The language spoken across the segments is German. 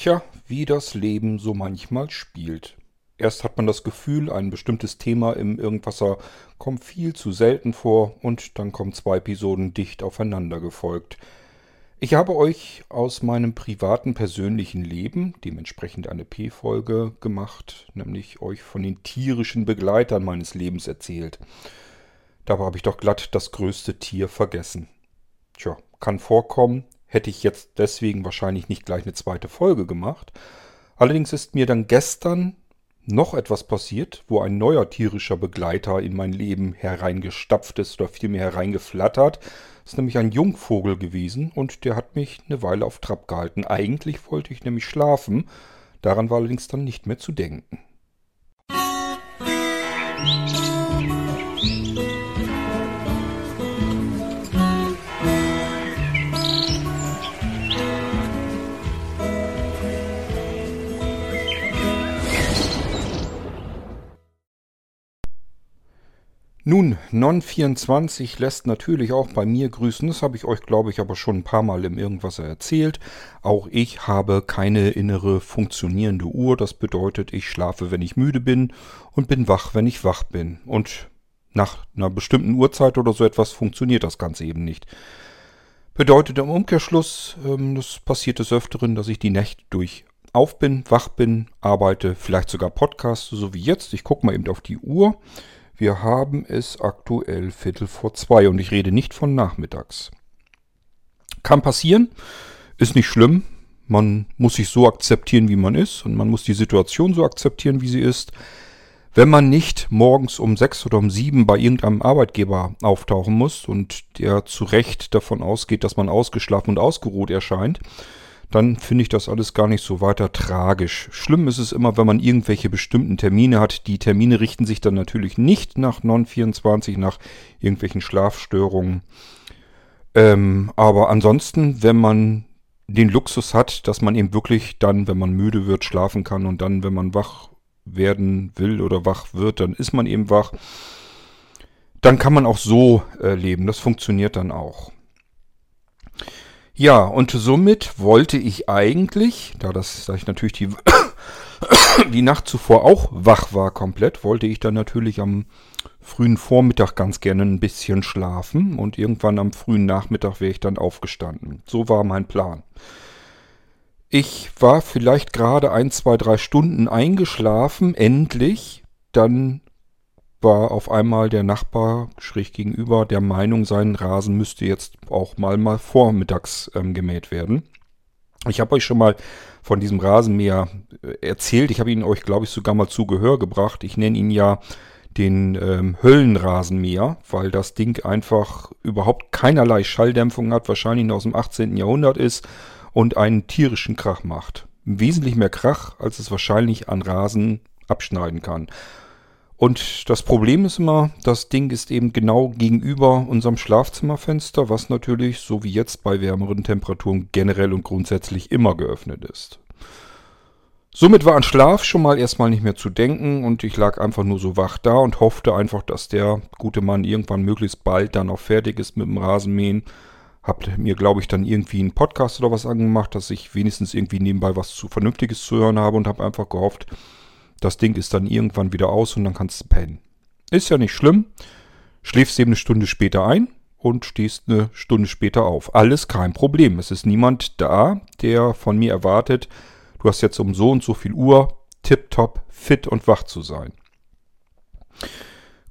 Tja, wie das Leben so manchmal spielt. Erst hat man das Gefühl, ein bestimmtes Thema im Irgendwasser kommt viel zu selten vor und dann kommen zwei Episoden dicht aufeinander gefolgt. Ich habe euch aus meinem privaten persönlichen Leben dementsprechend eine P-Folge gemacht, nämlich euch von den tierischen Begleitern meines Lebens erzählt. Dabei habe ich doch glatt das größte Tier vergessen. Tja, kann vorkommen, hätte ich jetzt deswegen wahrscheinlich nicht gleich eine zweite Folge gemacht. Allerdings ist mir dann gestern noch etwas passiert, wo ein neuer tierischer Begleiter in mein Leben hereingestapft ist oder vielmehr hereingeflattert. Das ist nämlich ein Jungvogel gewesen und der hat mich eine Weile auf Trab gehalten. Eigentlich wollte ich nämlich schlafen, daran war allerdings dann nicht mehr zu denken. Nun, Non24 lässt natürlich auch bei mir grüßen. Das habe ich euch, glaube ich, aber schon ein paar Mal im Irgendwas erzählt. Auch ich habe keine innere funktionierende Uhr. Das bedeutet, ich schlafe, wenn ich müde bin und bin wach, wenn ich wach bin. Und nach einer bestimmten Uhrzeit oder so etwas funktioniert das Ganze eben nicht. Bedeutet im Umkehrschluss, ähm, das passiert des Öfteren, dass ich die Nächte durch auf bin, wach bin, arbeite, vielleicht sogar podcaste, so wie jetzt. Ich gucke mal eben auf die Uhr. Wir haben es aktuell Viertel vor zwei und ich rede nicht von nachmittags. Kann passieren, ist nicht schlimm. Man muss sich so akzeptieren, wie man ist und man muss die Situation so akzeptieren, wie sie ist. Wenn man nicht morgens um sechs oder um sieben bei irgendeinem Arbeitgeber auftauchen muss und der zu Recht davon ausgeht, dass man ausgeschlafen und ausgeruht erscheint, dann finde ich das alles gar nicht so weiter tragisch. Schlimm ist es immer, wenn man irgendwelche bestimmten Termine hat. Die Termine richten sich dann natürlich nicht nach Non24, nach irgendwelchen Schlafstörungen. Ähm, aber ansonsten, wenn man den Luxus hat, dass man eben wirklich dann, wenn man müde wird, schlafen kann und dann, wenn man wach werden will oder wach wird, dann ist man eben wach. Dann kann man auch so äh, leben. Das funktioniert dann auch. Ja, und somit wollte ich eigentlich, da, das, da ich natürlich die, die Nacht zuvor auch wach war komplett, wollte ich dann natürlich am frühen Vormittag ganz gerne ein bisschen schlafen und irgendwann am frühen Nachmittag wäre ich dann aufgestanden. So war mein Plan. Ich war vielleicht gerade ein, zwei, drei Stunden eingeschlafen, endlich. Dann war auf einmal der Nachbar schräg gegenüber der Meinung, sein Rasen müsste jetzt auch mal mal vormittags ähm, gemäht werden. Ich habe euch schon mal von diesem Rasenmäher äh, erzählt. Ich habe ihn euch, glaube ich, sogar mal zu Gehör gebracht. Ich nenne ihn ja den ähm, Höllenrasenmäher, weil das Ding einfach überhaupt keinerlei Schalldämpfung hat, wahrscheinlich noch aus dem 18. Jahrhundert ist und einen tierischen Krach macht. Wesentlich mehr Krach, als es wahrscheinlich an Rasen abschneiden kann. Und das Problem ist immer, das Ding ist eben genau gegenüber unserem Schlafzimmerfenster, was natürlich, so wie jetzt bei wärmeren Temperaturen, generell und grundsätzlich immer geöffnet ist. Somit war an Schlaf schon mal erstmal nicht mehr zu denken und ich lag einfach nur so wach da und hoffte einfach, dass der gute Mann irgendwann möglichst bald dann auch fertig ist mit dem Rasenmähen. Habt mir, glaube ich, dann irgendwie einen Podcast oder was angemacht, dass ich wenigstens irgendwie nebenbei was zu Vernünftiges zu hören habe und habe einfach gehofft, das Ding ist dann irgendwann wieder aus und dann kannst du pennen. Ist ja nicht schlimm. Schläfst eben eine Stunde später ein und stehst eine Stunde später auf. Alles kein Problem. Es ist niemand da, der von mir erwartet, du hast jetzt um so und so viel Uhr tipptopp fit und wach zu sein.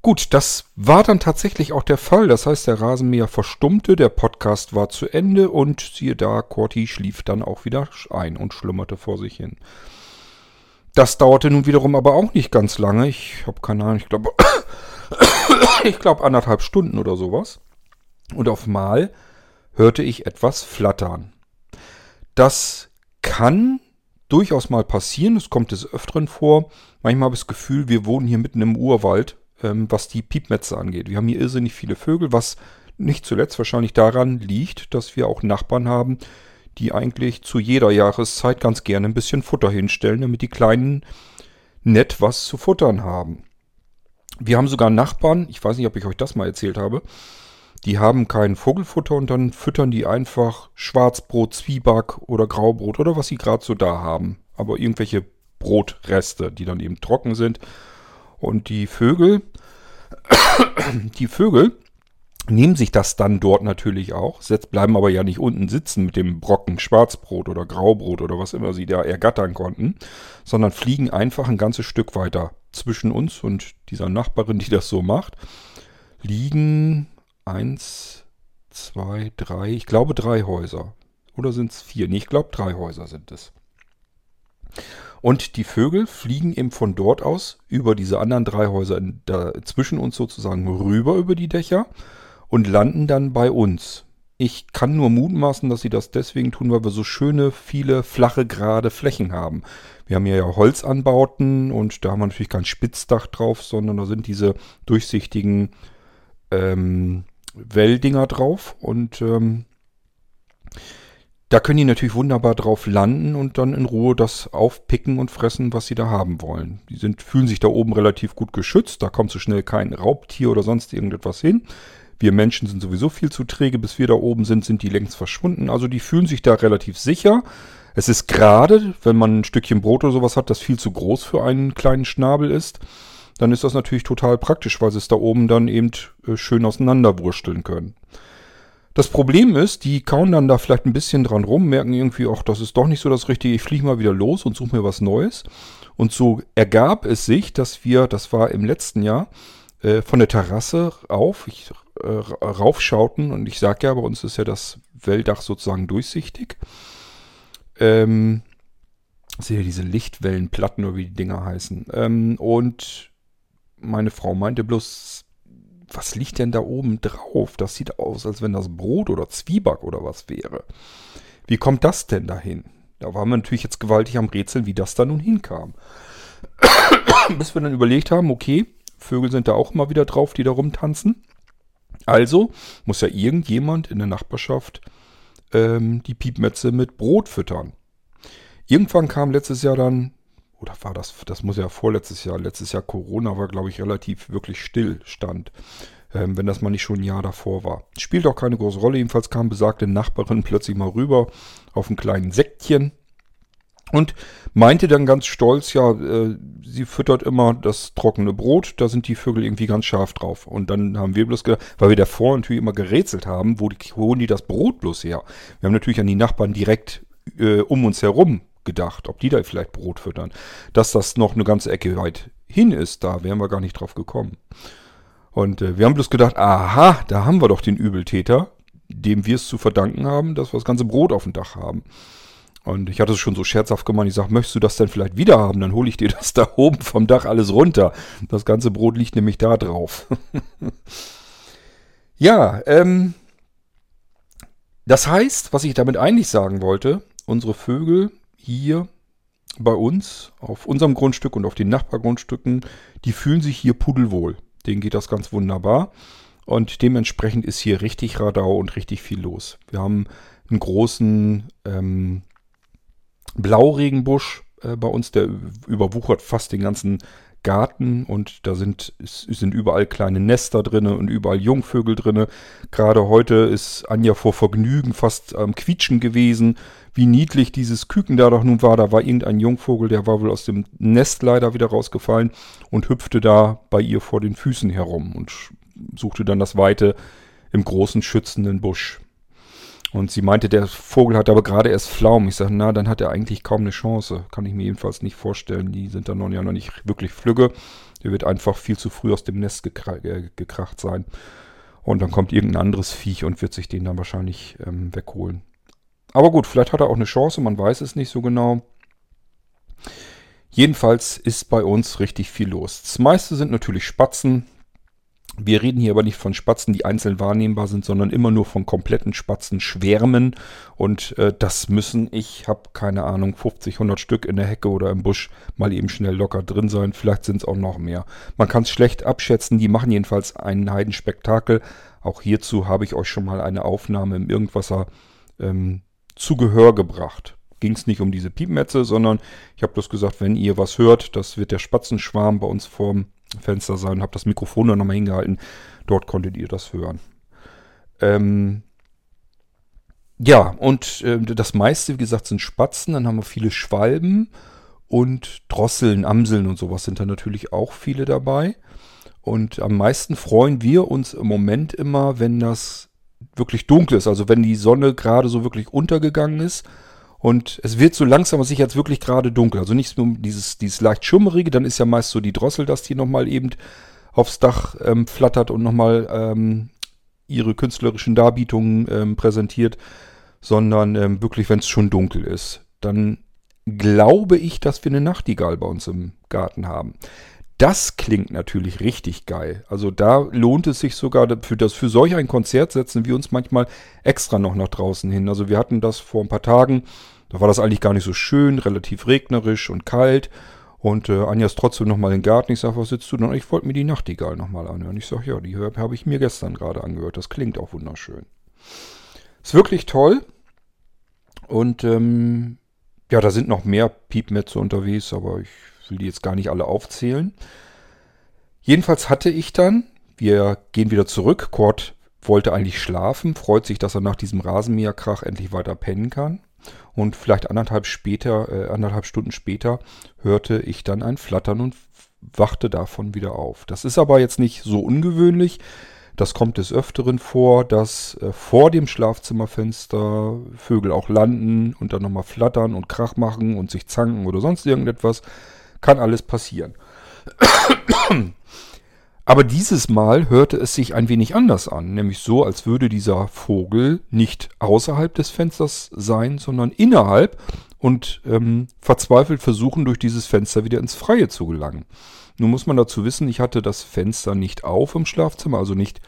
Gut, das war dann tatsächlich auch der Fall. Das heißt, der Rasenmäher verstummte, der Podcast war zu Ende und siehe da, Corti schlief dann auch wieder ein und schlummerte vor sich hin. Das dauerte nun wiederum aber auch nicht ganz lange. Ich habe keine Ahnung, ich glaube, ich glaube anderthalb Stunden oder sowas. Und auf Mal hörte ich etwas flattern. Das kann durchaus mal passieren. Es kommt des Öfteren vor. Manchmal habe ich das Gefühl, wir wohnen hier mitten im Urwald, ähm, was die Piepmetze angeht. Wir haben hier irrsinnig viele Vögel, was nicht zuletzt wahrscheinlich daran liegt, dass wir auch Nachbarn haben, die eigentlich zu jeder Jahreszeit ganz gerne ein bisschen Futter hinstellen, damit die Kleinen nett was zu futtern haben. Wir haben sogar Nachbarn, ich weiß nicht, ob ich euch das mal erzählt habe, die haben kein Vogelfutter und dann füttern die einfach Schwarzbrot, Zwieback oder Graubrot oder was sie gerade so da haben. Aber irgendwelche Brotreste, die dann eben trocken sind. Und die Vögel, die Vögel nehmen sich das dann dort natürlich auch, bleiben aber ja nicht unten sitzen mit dem Brocken Schwarzbrot oder Graubrot oder was immer sie da ergattern konnten, sondern fliegen einfach ein ganzes Stück weiter zwischen uns und dieser Nachbarin, die das so macht, liegen eins, zwei, drei, ich glaube drei Häuser. Oder sind es vier? Nee, ich glaube drei Häuser sind es. Und die Vögel fliegen eben von dort aus über diese anderen drei Häuser da, zwischen uns sozusagen rüber über die Dächer und landen dann bei uns. Ich kann nur mutmaßen, dass sie das deswegen tun, weil wir so schöne, viele flache, gerade Flächen haben. Wir haben hier ja Holzanbauten und da haben wir natürlich kein Spitzdach drauf, sondern da sind diese durchsichtigen ähm, Welldinger drauf und ähm, da können die natürlich wunderbar drauf landen und dann in Ruhe das aufpicken und fressen, was sie da haben wollen. Die sind, fühlen sich da oben relativ gut geschützt, da kommt so schnell kein Raubtier oder sonst irgendetwas hin. Wir Menschen sind sowieso viel zu träge, bis wir da oben sind, sind die längst verschwunden. Also die fühlen sich da relativ sicher. Es ist gerade, wenn man ein Stückchen Brot oder sowas hat, das viel zu groß für einen kleinen Schnabel ist, dann ist das natürlich total praktisch, weil sie es da oben dann eben äh, schön auseinanderwursteln können. Das Problem ist, die kauen dann da vielleicht ein bisschen dran rum, merken irgendwie, ach, das ist doch nicht so das Richtige, ich fliege mal wieder los und suche mir was Neues. Und so ergab es sich, dass wir, das war im letzten Jahr, äh, von der Terrasse auf, ich, äh, raufschauten und ich sage ja, bei uns ist ja das Welldach sozusagen durchsichtig. Ähm, sehe diese Lichtwellenplatten oder wie die Dinger heißen. Ähm, und meine Frau meinte bloß, was liegt denn da oben drauf? Das sieht aus, als wenn das Brot oder Zwieback oder was wäre. Wie kommt das denn dahin? Da waren wir natürlich jetzt gewaltig am Rätseln, wie das da nun hinkam. Bis wir dann überlegt haben, okay, Vögel sind da auch immer wieder drauf, die da rumtanzen. Also muss ja irgendjemand in der Nachbarschaft ähm, die Piepmetze mit Brot füttern. Irgendwann kam letztes Jahr dann oder war das, das muss ja vorletztes Jahr, letztes Jahr Corona war, glaube ich, relativ wirklich Stillstand, ähm, wenn das mal nicht schon ein Jahr davor war. Spielt auch keine große Rolle, jedenfalls kam besagte Nachbarin plötzlich mal rüber auf ein kleinen Säckchen und meinte dann ganz stolz, ja, äh, sie füttert immer das trockene Brot, da sind die Vögel irgendwie ganz scharf drauf. Und dann haben wir bloß gedacht, weil wir davor natürlich immer gerätselt haben, wo die, holen die das Brot bloß her? Wir haben natürlich an die Nachbarn direkt äh, um uns herum gedacht, ob die da vielleicht Brot füttern. Dass das noch eine ganze Ecke weit hin ist, da wären wir gar nicht drauf gekommen. Und äh, wir haben bloß gedacht, aha, da haben wir doch den Übeltäter, dem wir es zu verdanken haben, dass wir das ganze Brot auf dem Dach haben. Und ich hatte es schon so scherzhaft gemeint, ich sage, möchtest du das denn vielleicht wieder haben? Dann hole ich dir das da oben vom Dach alles runter. Das ganze Brot liegt nämlich da drauf. ja, ähm, das heißt, was ich damit eigentlich sagen wollte, unsere Vögel hier bei uns, auf unserem Grundstück und auf den Nachbargrundstücken, die fühlen sich hier pudelwohl. Denen geht das ganz wunderbar. Und dementsprechend ist hier richtig Radau und richtig viel los. Wir haben einen großen ähm, Blauregenbusch äh, bei uns, der überwuchert fast den ganzen Garten und da sind, sind überall kleine Nester drin und überall Jungvögel drin. Gerade heute ist Anja vor Vergnügen fast am Quietschen gewesen, wie niedlich dieses Küken da doch nun war. Da war irgendein Jungvogel, der war wohl aus dem Nest leider wieder rausgefallen und hüpfte da bei ihr vor den Füßen herum und suchte dann das Weite im großen schützenden Busch. Und sie meinte, der Vogel hat aber gerade erst Pflaumen. Ich sage, na, dann hat er eigentlich kaum eine Chance. Kann ich mir jedenfalls nicht vorstellen. Die sind dann noch, ja noch nicht wirklich flügge. Der wird einfach viel zu früh aus dem Nest gekra äh, gekracht sein. Und dann kommt irgendein anderes Viech und wird sich den dann wahrscheinlich ähm, wegholen. Aber gut, vielleicht hat er auch eine Chance, man weiß es nicht so genau. Jedenfalls ist bei uns richtig viel los. Das meiste sind natürlich Spatzen. Wir reden hier aber nicht von Spatzen, die einzeln wahrnehmbar sind, sondern immer nur von kompletten Spatzenschwärmen. Und äh, das müssen, ich habe keine Ahnung, 50, 100 Stück in der Hecke oder im Busch mal eben schnell locker drin sein. Vielleicht sind es auch noch mehr. Man kann es schlecht abschätzen. Die machen jedenfalls einen Heidenspektakel. Auch hierzu habe ich euch schon mal eine Aufnahme im Irgendwasser ähm, zu Gehör gebracht. Ging es nicht um diese Piepmetze, sondern ich habe bloß gesagt, wenn ihr was hört, das wird der Spatzenschwarm bei uns vorm Fenster sein, habe das Mikrofon dann nochmal hingehalten. Dort konntet ihr das hören. Ähm, ja, und äh, das meiste, wie gesagt, sind Spatzen. Dann haben wir viele Schwalben und Drosseln, Amseln und sowas sind da natürlich auch viele dabei. Und am meisten freuen wir uns im Moment immer, wenn das wirklich dunkel ist. Also wenn die Sonne gerade so wirklich untergegangen ist. Und es wird so langsam sich jetzt wirklich gerade dunkel. Also nicht nur dieses, dieses leicht schummerige, dann ist ja meist so die Drossel, dass die nochmal eben aufs Dach ähm, flattert und nochmal ähm, ihre künstlerischen Darbietungen ähm, präsentiert, sondern ähm, wirklich, wenn es schon dunkel ist. Dann glaube ich, dass wir eine Nachtigall bei uns im Garten haben. Das klingt natürlich richtig geil. Also da lohnt es sich sogar, für, das, für solch ein Konzert setzen wir uns manchmal extra noch nach draußen hin. Also wir hatten das vor ein paar Tagen, da war das eigentlich gar nicht so schön, relativ regnerisch und kalt. Und äh, Anja ist trotzdem nochmal im Garten. Ich sage, was sitzt du denn? Ich wollte mir die Nachtigall nochmal anhören. Ich sage, ja, die habe ich mir gestern gerade angehört. Das klingt auch wunderschön. Ist wirklich toll. Und ähm, ja, da sind noch mehr Piepmetze unterwegs, aber ich will die jetzt gar nicht alle aufzählen. Jedenfalls hatte ich dann, wir gehen wieder zurück, Kurt wollte eigentlich schlafen, freut sich, dass er nach diesem Rasenmäherkrach endlich weiter pennen kann. Und vielleicht anderthalb, später, äh, anderthalb Stunden später hörte ich dann ein Flattern und wachte davon wieder auf. Das ist aber jetzt nicht so ungewöhnlich. Das kommt des Öfteren vor, dass äh, vor dem Schlafzimmerfenster Vögel auch landen und dann nochmal flattern und Krach machen und sich zanken oder sonst irgendetwas. Kann alles passieren. Aber dieses Mal hörte es sich ein wenig anders an, nämlich so, als würde dieser Vogel nicht außerhalb des Fensters sein, sondern innerhalb und ähm, verzweifelt versuchen, durch dieses Fenster wieder ins Freie zu gelangen. Nun muss man dazu wissen, ich hatte das Fenster nicht auf im Schlafzimmer, also nicht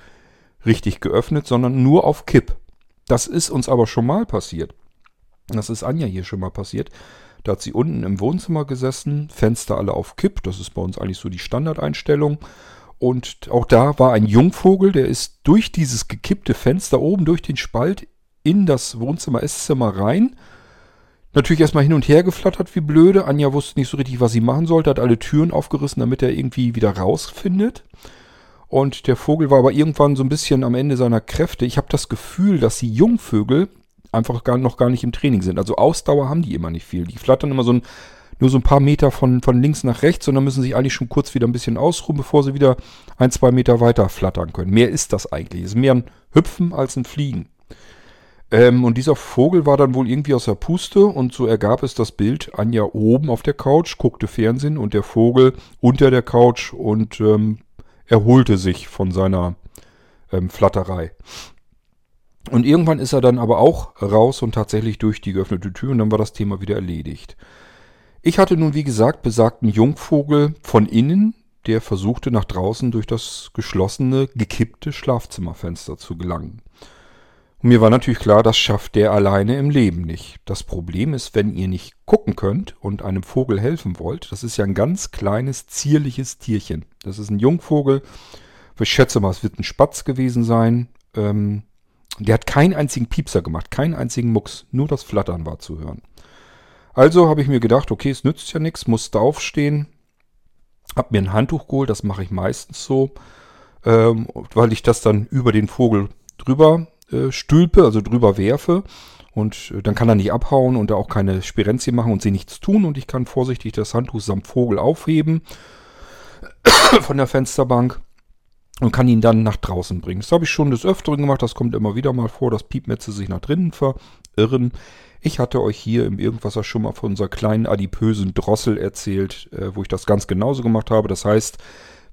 richtig geöffnet, sondern nur auf Kipp. Das ist uns aber schon mal passiert. Das ist Anja hier schon mal passiert. Da hat sie unten im Wohnzimmer gesessen, Fenster alle auf Kipp. Das ist bei uns eigentlich so die Standardeinstellung. Und auch da war ein Jungvogel, der ist durch dieses gekippte Fenster oben, durch den Spalt in das Wohnzimmer-Esszimmer rein. Natürlich erstmal hin und her geflattert wie blöde. Anja wusste nicht so richtig, was sie machen sollte, hat alle Türen aufgerissen, damit er irgendwie wieder rausfindet. Und der Vogel war aber irgendwann so ein bisschen am Ende seiner Kräfte. Ich habe das Gefühl, dass die Jungvögel einfach gar, noch gar nicht im Training sind. Also Ausdauer haben die immer nicht viel. Die flattern immer so ein, nur so ein paar Meter von, von links nach rechts und dann müssen sich eigentlich schon kurz wieder ein bisschen ausruhen, bevor sie wieder ein, zwei Meter weiter flattern können. Mehr ist das eigentlich. Es ist mehr ein Hüpfen als ein Fliegen. Ähm, und dieser Vogel war dann wohl irgendwie aus der Puste und so ergab es das Bild Anja oben auf der Couch, guckte Fernsehen und der Vogel unter der Couch und ähm, erholte sich von seiner ähm, Flatterei. Und irgendwann ist er dann aber auch raus und tatsächlich durch die geöffnete Tür und dann war das Thema wieder erledigt. Ich hatte nun, wie gesagt, besagten Jungvogel von innen, der versuchte nach draußen durch das geschlossene, gekippte Schlafzimmerfenster zu gelangen. Und mir war natürlich klar, das schafft der alleine im Leben nicht. Das Problem ist, wenn ihr nicht gucken könnt und einem Vogel helfen wollt, das ist ja ein ganz kleines, zierliches Tierchen. Das ist ein Jungvogel. Ich schätze mal, es wird ein Spatz gewesen sein. Ähm, der hat keinen einzigen Piepser gemacht, keinen einzigen Mucks, nur das Flattern war zu hören. Also habe ich mir gedacht, okay, es nützt ja nichts, musste aufstehen, hab mir ein Handtuch geholt, das mache ich meistens so, ähm, weil ich das dann über den Vogel drüber äh, stülpe, also drüber werfe. Und äh, dann kann er nicht abhauen und da auch keine Spirenzien machen und sie nichts tun. Und ich kann vorsichtig das Handtuch samt Vogel aufheben von der Fensterbank und kann ihn dann nach draußen bringen. Das habe ich schon des Öfteren gemacht, das kommt immer wieder mal vor, dass Piepmetze sich nach drinnen verirren. Ich hatte euch hier im Irgendwasser schon mal von unserer kleinen adipösen Drossel erzählt, äh, wo ich das ganz genauso gemacht habe. Das heißt,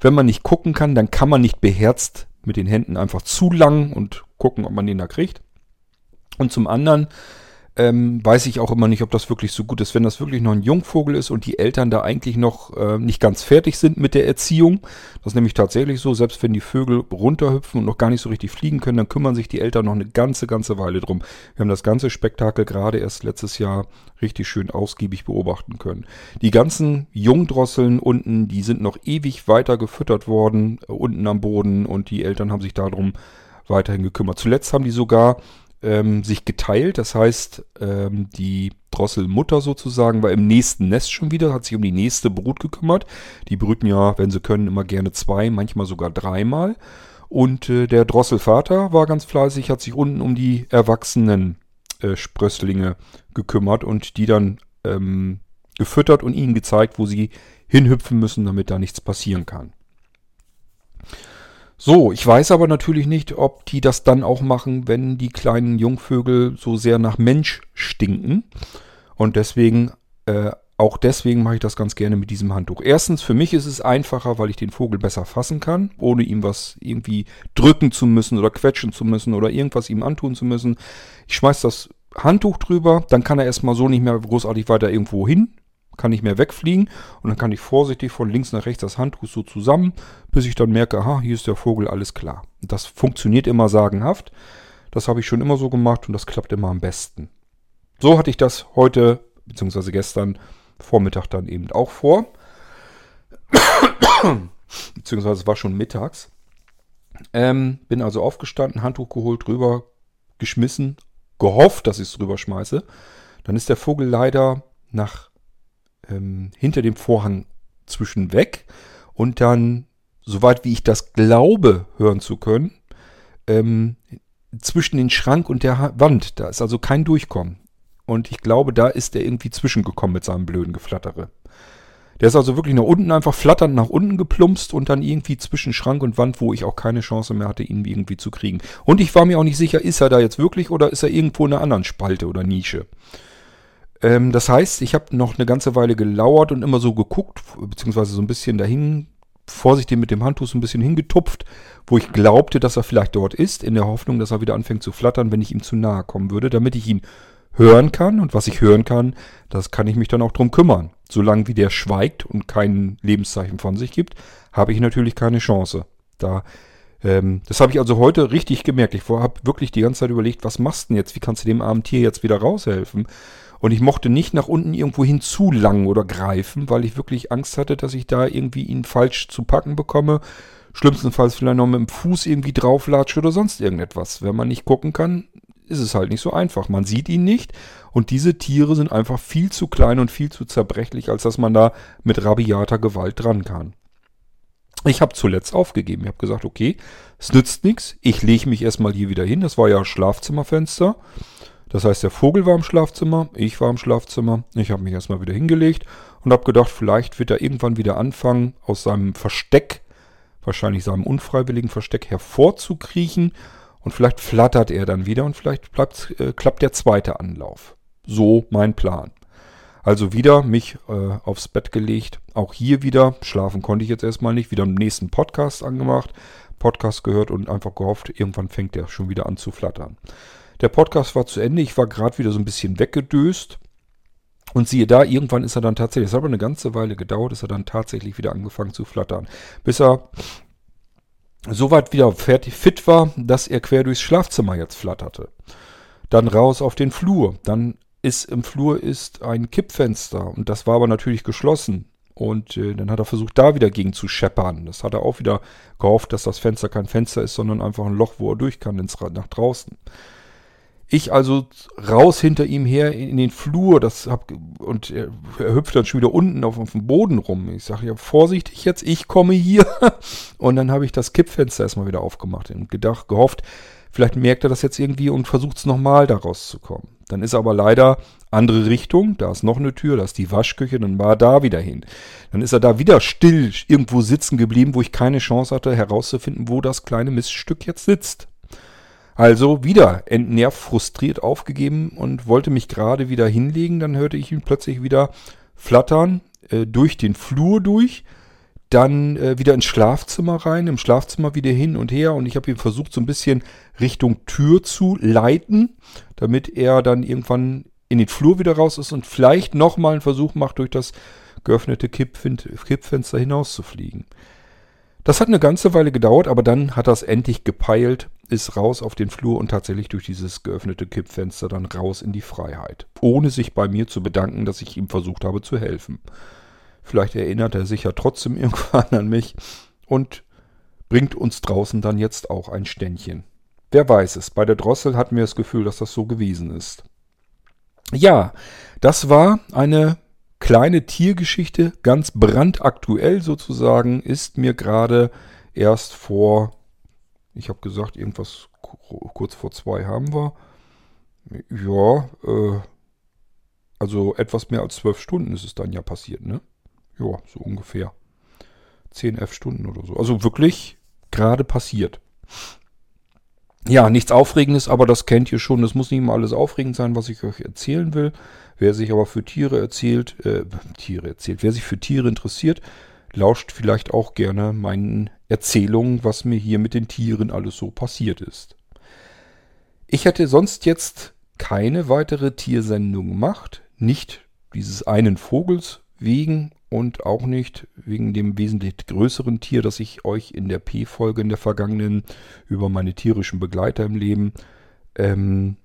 wenn man nicht gucken kann, dann kann man nicht beherzt mit den Händen einfach zu lang und gucken, ob man den da kriegt. Und zum anderen ähm, weiß ich auch immer nicht, ob das wirklich so gut ist. Wenn das wirklich noch ein Jungvogel ist und die Eltern da eigentlich noch äh, nicht ganz fertig sind mit der Erziehung, das ist nämlich tatsächlich so, selbst wenn die Vögel runterhüpfen und noch gar nicht so richtig fliegen können, dann kümmern sich die Eltern noch eine ganze, ganze Weile drum. Wir haben das ganze Spektakel gerade erst letztes Jahr richtig schön ausgiebig beobachten können. Die ganzen Jungdrosseln unten, die sind noch ewig weiter gefüttert worden, äh, unten am Boden und die Eltern haben sich darum weiterhin gekümmert. Zuletzt haben die sogar ähm, sich geteilt. Das heißt, ähm, die Drosselmutter sozusagen war im nächsten Nest schon wieder, hat sich um die nächste Brut gekümmert. Die brüten ja, wenn sie können, immer gerne zwei, manchmal sogar dreimal. Und äh, der Drosselvater war ganz fleißig, hat sich unten um die erwachsenen äh, Sprösslinge gekümmert und die dann ähm, gefüttert und ihnen gezeigt, wo sie hinhüpfen müssen, damit da nichts passieren kann. So, ich weiß aber natürlich nicht, ob die das dann auch machen, wenn die kleinen Jungvögel so sehr nach Mensch stinken. Und deswegen, äh, auch deswegen mache ich das ganz gerne mit diesem Handtuch. Erstens, für mich ist es einfacher, weil ich den Vogel besser fassen kann, ohne ihm was irgendwie drücken zu müssen oder quetschen zu müssen oder irgendwas ihm antun zu müssen. Ich schmeiß das Handtuch drüber, dann kann er erstmal so nicht mehr großartig weiter irgendwo hin kann nicht mehr wegfliegen und dann kann ich vorsichtig von links nach rechts das Handtuch so zusammen, bis ich dann merke, aha, hier ist der Vogel, alles klar. Das funktioniert immer sagenhaft. Das habe ich schon immer so gemacht und das klappt immer am besten. So hatte ich das heute, beziehungsweise gestern Vormittag dann eben auch vor. beziehungsweise es war schon mittags. Ähm, bin also aufgestanden, Handtuch geholt, drüber geschmissen, gehofft, dass ich es drüber schmeiße. Dann ist der Vogel leider nach ähm, hinter dem Vorhang zwischen weg und dann, soweit wie ich das glaube, hören zu können, ähm, zwischen den Schrank und der Wand. Da ist also kein Durchkommen. Und ich glaube, da ist er irgendwie zwischengekommen mit seinem blöden Geflattere. Der ist also wirklich nach unten einfach flatternd nach unten geplumpst und dann irgendwie zwischen Schrank und Wand, wo ich auch keine Chance mehr hatte, ihn irgendwie zu kriegen. Und ich war mir auch nicht sicher, ist er da jetzt wirklich oder ist er irgendwo in einer anderen Spalte oder Nische. Ähm, das heißt, ich habe noch eine ganze Weile gelauert und immer so geguckt, beziehungsweise so ein bisschen dahin, vorsichtig mit dem Handtuch so ein bisschen hingetupft, wo ich glaubte, dass er vielleicht dort ist, in der Hoffnung, dass er wieder anfängt zu flattern, wenn ich ihm zu nahe kommen würde, damit ich ihn hören kann. Und was ich hören kann, das kann ich mich dann auch drum kümmern. Solange wie der schweigt und kein Lebenszeichen von sich gibt, habe ich natürlich keine Chance. Da ähm, das habe ich also heute richtig gemerkt. Ich habe wirklich die ganze Zeit überlegt, was machst du denn jetzt? Wie kannst du dem armen Tier jetzt wieder raushelfen? Und ich mochte nicht nach unten irgendwo hin zu oder greifen, weil ich wirklich Angst hatte, dass ich da irgendwie ihn falsch zu packen bekomme. Schlimmstenfalls vielleicht noch mit dem Fuß irgendwie drauflatsche oder sonst irgendetwas. Wenn man nicht gucken kann, ist es halt nicht so einfach. Man sieht ihn nicht und diese Tiere sind einfach viel zu klein und viel zu zerbrechlich, als dass man da mit rabiater Gewalt dran kann. Ich habe zuletzt aufgegeben. Ich habe gesagt, okay, es nützt nichts. Ich lege mich erstmal hier wieder hin. Das war ja Schlafzimmerfenster. Das heißt, der Vogel war im Schlafzimmer, ich war im Schlafzimmer. Ich habe mich erstmal wieder hingelegt und habe gedacht, vielleicht wird er irgendwann wieder anfangen, aus seinem Versteck, wahrscheinlich seinem unfreiwilligen Versteck, hervorzukriechen. Und vielleicht flattert er dann wieder und vielleicht bleibt, äh, klappt der zweite Anlauf. So mein Plan. Also wieder mich äh, aufs Bett gelegt. Auch hier wieder, schlafen konnte ich jetzt erstmal nicht, wieder im nächsten Podcast angemacht, Podcast gehört und einfach gehofft, irgendwann fängt er schon wieder an zu flattern. Der Podcast war zu Ende. Ich war gerade wieder so ein bisschen weggedöst. Und siehe da, irgendwann ist er dann tatsächlich, es hat aber eine ganze Weile gedauert, ist er dann tatsächlich wieder angefangen zu flattern. Bis er soweit wieder fertig fit war, dass er quer durchs Schlafzimmer jetzt flatterte. Dann raus auf den Flur. Dann ist im Flur ist ein Kippfenster und das war aber natürlich geschlossen. Und äh, dann hat er versucht, da wieder gegen zu scheppern. Das hat er auch wieder gehofft, dass das Fenster kein Fenster ist, sondern einfach ein Loch, wo er durch kann ins, nach draußen. Ich also raus hinter ihm her in den Flur, das hab, und er, er hüpft dann schon wieder unten auf, auf dem Boden rum. Ich sage ja, vorsichtig jetzt, ich komme hier. Und dann habe ich das Kippfenster erstmal wieder aufgemacht und gedacht, gehofft, vielleicht merkt er das jetzt irgendwie und versucht es nochmal da rauszukommen. Dann ist aber leider andere Richtung, da ist noch eine Tür, da ist die Waschküche, dann war er da wieder hin. Dann ist er da wieder still irgendwo sitzen geblieben, wo ich keine Chance hatte herauszufinden, wo das kleine Miststück jetzt sitzt. Also wieder entnervt, frustriert aufgegeben und wollte mich gerade wieder hinlegen. Dann hörte ich ihn plötzlich wieder flattern äh, durch den Flur durch, dann äh, wieder ins Schlafzimmer rein, im Schlafzimmer wieder hin und her und ich habe ihn versucht so ein bisschen Richtung Tür zu leiten, damit er dann irgendwann in den Flur wieder raus ist und vielleicht nochmal einen Versuch macht, durch das geöffnete Kippfenster hinauszufliegen. Das hat eine ganze Weile gedauert, aber dann hat es endlich gepeilt, ist raus auf den Flur und tatsächlich durch dieses geöffnete Kippfenster dann raus in die Freiheit. Ohne sich bei mir zu bedanken, dass ich ihm versucht habe zu helfen. Vielleicht erinnert er sich ja trotzdem irgendwann an mich und bringt uns draußen dann jetzt auch ein Ständchen. Wer weiß es, bei der Drossel hatten wir das Gefühl, dass das so gewesen ist. Ja, das war eine kleine Tiergeschichte, ganz brandaktuell sozusagen, ist mir gerade erst vor Ich habe gesagt, irgendwas kurz vor zwei haben wir. Ja, äh, also etwas mehr als zwölf Stunden ist es dann ja passiert, ne? Ja, so ungefähr. Zehn, elf Stunden oder so. Also wirklich gerade passiert. Ja, nichts Aufregendes, aber das kennt ihr schon. Das muss nicht mal alles aufregend sein, was ich euch erzählen will. Wer sich aber für Tiere erzählt, äh, Tiere erzählt, wer sich für Tiere interessiert, lauscht vielleicht auch gerne meinen Erzählungen, was mir hier mit den Tieren alles so passiert ist. Ich hätte sonst jetzt keine weitere Tiersendung gemacht, nicht dieses einen Vogels wegen und auch nicht wegen dem wesentlich größeren Tier, das ich euch in der P-Folge in der vergangenen über meine tierischen Begleiter im Leben ähm,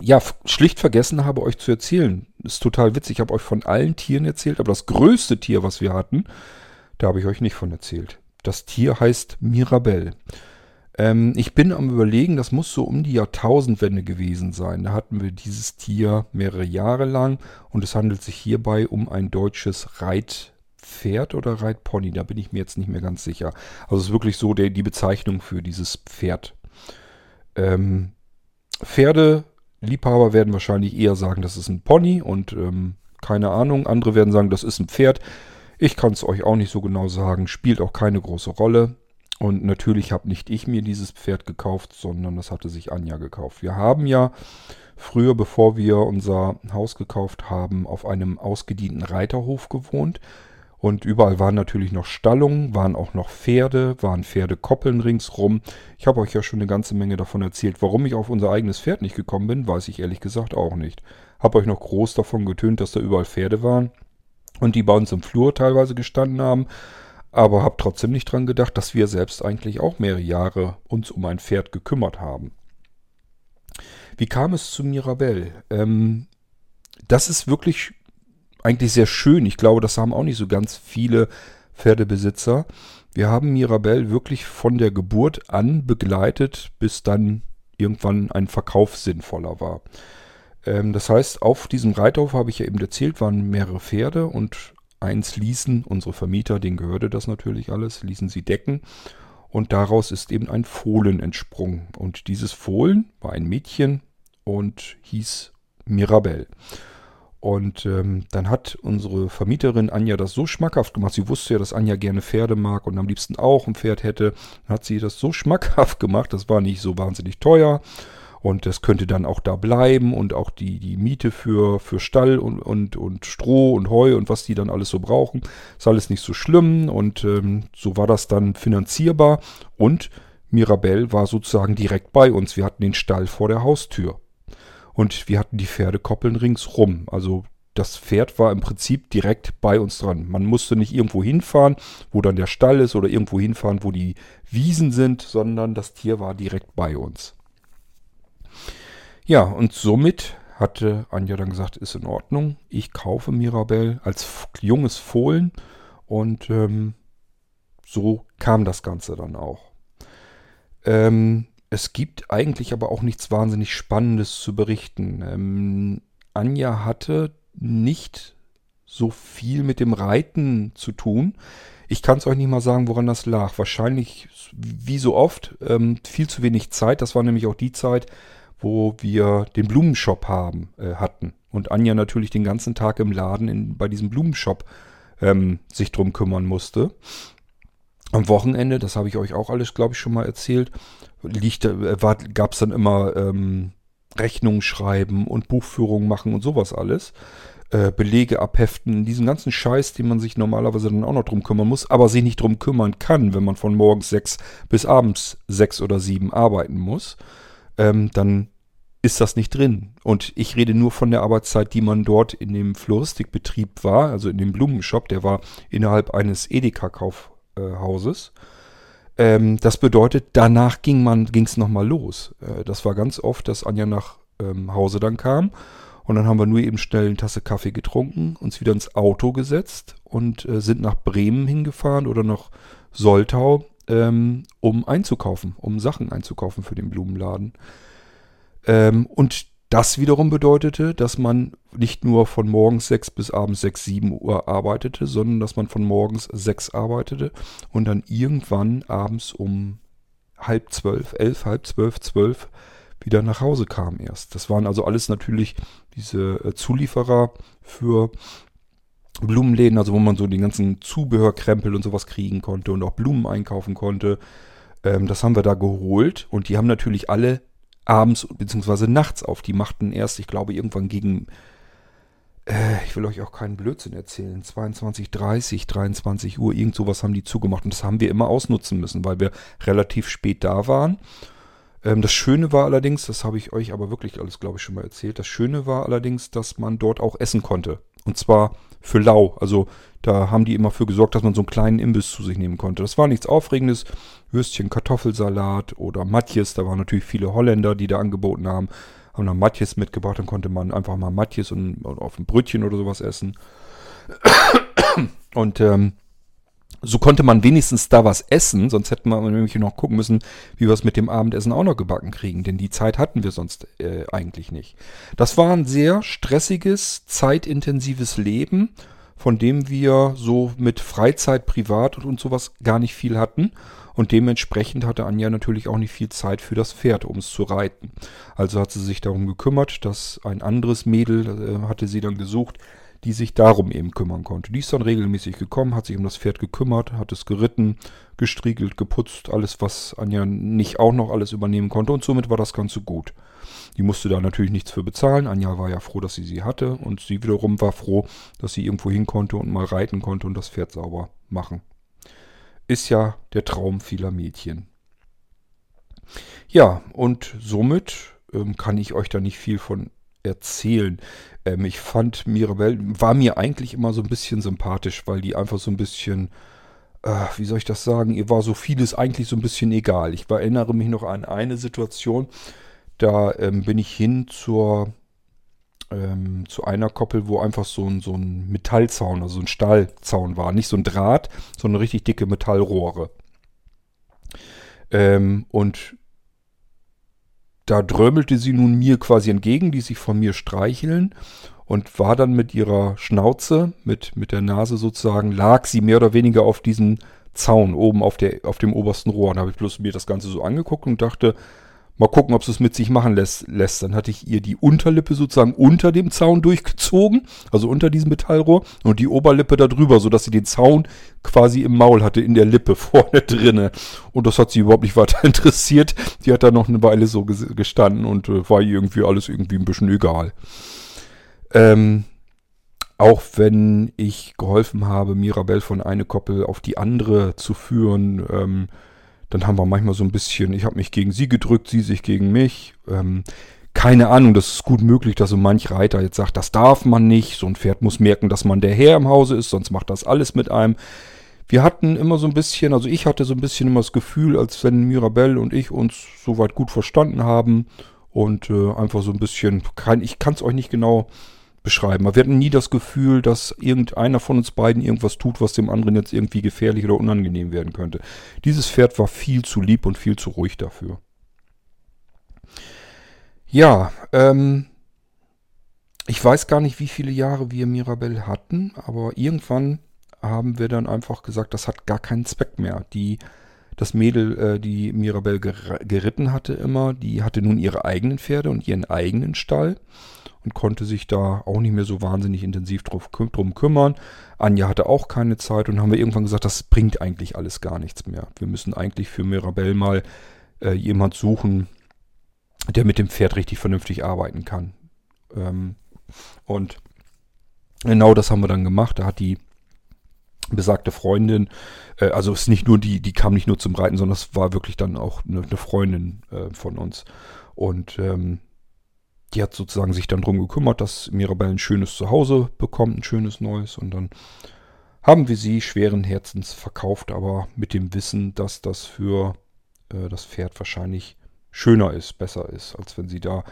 ja, schlicht vergessen habe, euch zu erzählen. Ist total witzig. Ich habe euch von allen Tieren erzählt, aber das größte Tier, was wir hatten, da habe ich euch nicht von erzählt. Das Tier heißt Mirabelle. Ähm, ich bin am überlegen, das muss so um die Jahrtausendwende gewesen sein. Da hatten wir dieses Tier mehrere Jahre lang und es handelt sich hierbei um ein deutsches Reitpferd oder Reitpony. Da bin ich mir jetzt nicht mehr ganz sicher. Also es ist wirklich so der, die Bezeichnung für dieses Pferd. Ähm, Pferdeliebhaber werden wahrscheinlich eher sagen, das ist ein Pony und ähm, keine Ahnung. Andere werden sagen, das ist ein Pferd. Ich kann es euch auch nicht so genau sagen. Spielt auch keine große Rolle. Und natürlich habe nicht ich mir dieses Pferd gekauft, sondern das hatte sich Anja gekauft. Wir haben ja früher, bevor wir unser Haus gekauft haben, auf einem ausgedienten Reiterhof gewohnt. Und überall waren natürlich noch Stallungen, waren auch noch Pferde, waren Pferdekoppeln ringsrum. Ich habe euch ja schon eine ganze Menge davon erzählt. Warum ich auf unser eigenes Pferd nicht gekommen bin, weiß ich ehrlich gesagt auch nicht. Habe euch noch groß davon getönt, dass da überall Pferde waren und die bei uns im Flur teilweise gestanden haben aber habe trotzdem nicht dran gedacht, dass wir selbst eigentlich auch mehrere Jahre uns um ein Pferd gekümmert haben. Wie kam es zu Mirabelle? Ähm, das ist wirklich eigentlich sehr schön. Ich glaube, das haben auch nicht so ganz viele Pferdebesitzer. Wir haben Mirabelle wirklich von der Geburt an begleitet, bis dann irgendwann ein Verkauf sinnvoller war. Ähm, das heißt, auf diesem Reithof, habe ich ja eben erzählt, waren mehrere Pferde und eins ließen, unsere Vermieter, denen gehörte das natürlich alles, ließen sie decken. Und daraus ist eben ein Fohlen entsprungen. Und dieses Fohlen war ein Mädchen und hieß Mirabelle. Und ähm, dann hat unsere Vermieterin Anja das so schmackhaft gemacht. Sie wusste ja, dass Anja gerne Pferde mag und am liebsten auch ein Pferd hätte. Dann hat sie das so schmackhaft gemacht. Das war nicht so wahnsinnig teuer. Und das könnte dann auch da bleiben und auch die, die Miete für, für Stall und, und, und Stroh und Heu und was die dann alles so brauchen, ist alles nicht so schlimm. Und ähm, so war das dann finanzierbar. Und Mirabelle war sozusagen direkt bei uns. Wir hatten den Stall vor der Haustür. Und wir hatten die Pferdekoppeln ringsrum. Also das Pferd war im Prinzip direkt bei uns dran. Man musste nicht irgendwo hinfahren, wo dann der Stall ist, oder irgendwo hinfahren, wo die Wiesen sind, sondern das Tier war direkt bei uns. Ja, und somit hatte Anja dann gesagt, ist in Ordnung. Ich kaufe Mirabelle als junges Fohlen und ähm, so kam das Ganze dann auch. Ähm, es gibt eigentlich aber auch nichts wahnsinnig Spannendes zu berichten. Ähm, Anja hatte nicht so viel mit dem Reiten zu tun. Ich kann es euch nicht mal sagen, woran das lag. Wahrscheinlich, wie so oft, ähm, viel zu wenig Zeit. Das war nämlich auch die Zeit, wo wir den Blumenshop haben, äh, hatten. Und Anja natürlich den ganzen Tag im Laden in, bei diesem Blumenshop ähm, sich drum kümmern musste. Am Wochenende, das habe ich euch auch alles, glaube ich, schon mal erzählt, äh, gab es dann immer ähm, Rechnungen schreiben und Buchführungen machen und sowas alles. Äh, Belege abheften, diesen ganzen Scheiß, den man sich normalerweise dann auch noch drum kümmern muss, aber sich nicht drum kümmern kann, wenn man von morgens sechs bis abends sechs oder sieben arbeiten muss. Ähm, dann ist das nicht drin. Und ich rede nur von der Arbeitszeit, die man dort in dem Floristikbetrieb war, also in dem Blumenshop, der war innerhalb eines Edeka-Kaufhauses. Ähm, das bedeutet, danach ging man, ging es nochmal los. Äh, das war ganz oft, dass Anja nach ähm, Hause dann kam. Und dann haben wir nur eben schnell eine Tasse Kaffee getrunken, uns wieder ins Auto gesetzt und äh, sind nach Bremen hingefahren oder nach Soltau, ähm, um einzukaufen, um Sachen einzukaufen für den Blumenladen. Ähm, und das wiederum bedeutete, dass man nicht nur von morgens 6 bis abends 6, 7 Uhr arbeitete, sondern dass man von morgens 6 arbeitete und dann irgendwann abends um halb zwölf, elf, halb zwölf, zwölf wieder nach Hause kam erst. Das waren also alles natürlich diese äh, Zulieferer für Blumenläden, also wo man so den ganzen Zubehörkrempel und sowas kriegen konnte und auch Blumen einkaufen konnte. Ähm, das haben wir da geholt und die haben natürlich alle abends bzw. nachts auf. Die machten erst, ich glaube, irgendwann gegen, äh, ich will euch auch keinen Blödsinn erzählen, 22, 30, 23 Uhr, irgend sowas haben die zugemacht. Und das haben wir immer ausnutzen müssen, weil wir relativ spät da waren. Ähm, das Schöne war allerdings, das habe ich euch aber wirklich alles, glaube ich, schon mal erzählt, das Schöne war allerdings, dass man dort auch essen konnte. Und zwar für lau. Also da haben die immer für gesorgt, dass man so einen kleinen Imbiss zu sich nehmen konnte. Das war nichts Aufregendes. Würstchen, Kartoffelsalat oder Matjes. Da waren natürlich viele Holländer, die da angeboten haben. Haben dann Matjes mitgebracht. Dann konnte man einfach mal Matjes und, und auf ein Brötchen oder sowas essen. Und ähm, so konnte man wenigstens da was essen, sonst hätten wir nämlich noch gucken müssen, wie wir es mit dem Abendessen auch noch gebacken kriegen, denn die Zeit hatten wir sonst äh, eigentlich nicht. Das war ein sehr stressiges, zeitintensives Leben, von dem wir so mit Freizeit, Privat und, und sowas gar nicht viel hatten. Und dementsprechend hatte Anja natürlich auch nicht viel Zeit für das Pferd, um es zu reiten. Also hat sie sich darum gekümmert, dass ein anderes Mädel, äh, hatte sie dann gesucht, die sich darum eben kümmern konnte. Die ist dann regelmäßig gekommen, hat sich um das Pferd gekümmert, hat es geritten, gestriegelt, geputzt, alles, was Anja nicht auch noch alles übernehmen konnte und somit war das Ganze gut. Die musste da natürlich nichts für bezahlen. Anja war ja froh, dass sie sie hatte und sie wiederum war froh, dass sie irgendwo hin konnte und mal reiten konnte und das Pferd sauber machen. Ist ja der Traum vieler Mädchen. Ja, und somit ähm, kann ich euch da nicht viel von erzählen. Ähm, ich fand Mirabelle, war mir eigentlich immer so ein bisschen sympathisch, weil die einfach so ein bisschen, äh, wie soll ich das sagen, ihr war so vieles eigentlich so ein bisschen egal. Ich erinnere mich noch an eine Situation, da ähm, bin ich hin zur, ähm, zu einer Koppel, wo einfach so ein, so ein Metallzaun, also ein Stahlzaun war. Nicht so ein Draht, sondern richtig dicke Metallrohre. Ähm, und da drömelte sie nun mir quasi entgegen, die sich von mir streicheln und war dann mit ihrer Schnauze, mit, mit der Nase sozusagen, lag sie mehr oder weniger auf diesem Zaun oben auf, der, auf dem obersten Rohr. Da habe ich bloß mir das Ganze so angeguckt und dachte, Mal gucken, ob es es mit sich machen lässt, lässt. Dann hatte ich ihr die Unterlippe sozusagen unter dem Zaun durchgezogen, also unter diesem Metallrohr, und die Oberlippe da drüber, sodass sie den Zaun quasi im Maul hatte, in der Lippe vorne drinne. Und das hat sie überhaupt nicht weiter interessiert. Die hat da noch eine Weile so gestanden und äh, war irgendwie alles irgendwie ein bisschen egal. Ähm, auch wenn ich geholfen habe, Mirabelle von eine Koppel auf die andere zu führen, ähm, dann haben wir manchmal so ein bisschen, ich habe mich gegen sie gedrückt, sie sich gegen mich. Ähm, keine Ahnung, das ist gut möglich, dass so manch Reiter jetzt sagt, das darf man nicht. So ein Pferd muss merken, dass man der Herr im Hause ist, sonst macht das alles mit einem. Wir hatten immer so ein bisschen, also ich hatte so ein bisschen immer das Gefühl, als wenn Mirabelle und ich uns soweit gut verstanden haben und äh, einfach so ein bisschen, kein, ich kann es euch nicht genau beschreiben. Aber wir hatten nie das Gefühl, dass irgendeiner von uns beiden irgendwas tut, was dem anderen jetzt irgendwie gefährlich oder unangenehm werden könnte. Dieses Pferd war viel zu lieb und viel zu ruhig dafür. Ja, ähm, ich weiß gar nicht, wie viele Jahre wir Mirabelle hatten, aber irgendwann haben wir dann einfach gesagt, das hat gar keinen Zweck mehr. Die, das Mädel, äh, die Mirabelle ger geritten hatte immer, die hatte nun ihre eigenen Pferde und ihren eigenen Stall und konnte sich da auch nicht mehr so wahnsinnig intensiv drum kümmern. Anja hatte auch keine Zeit und haben wir irgendwann gesagt, das bringt eigentlich alles gar nichts mehr. Wir müssen eigentlich für Mirabelle mal äh, jemand suchen, der mit dem Pferd richtig vernünftig arbeiten kann. Ähm, und genau das haben wir dann gemacht. Da hat die besagte Freundin, äh, also es ist nicht nur die, die kam nicht nur zum Reiten, sondern es war wirklich dann auch eine, eine Freundin äh, von uns. Und ähm, die hat sozusagen sich dann darum gekümmert, dass Mirabelle ein schönes Zuhause bekommt, ein schönes neues. Und dann haben wir sie schweren Herzens verkauft, aber mit dem Wissen, dass das für äh, das Pferd wahrscheinlich schöner ist, besser ist, als wenn sie da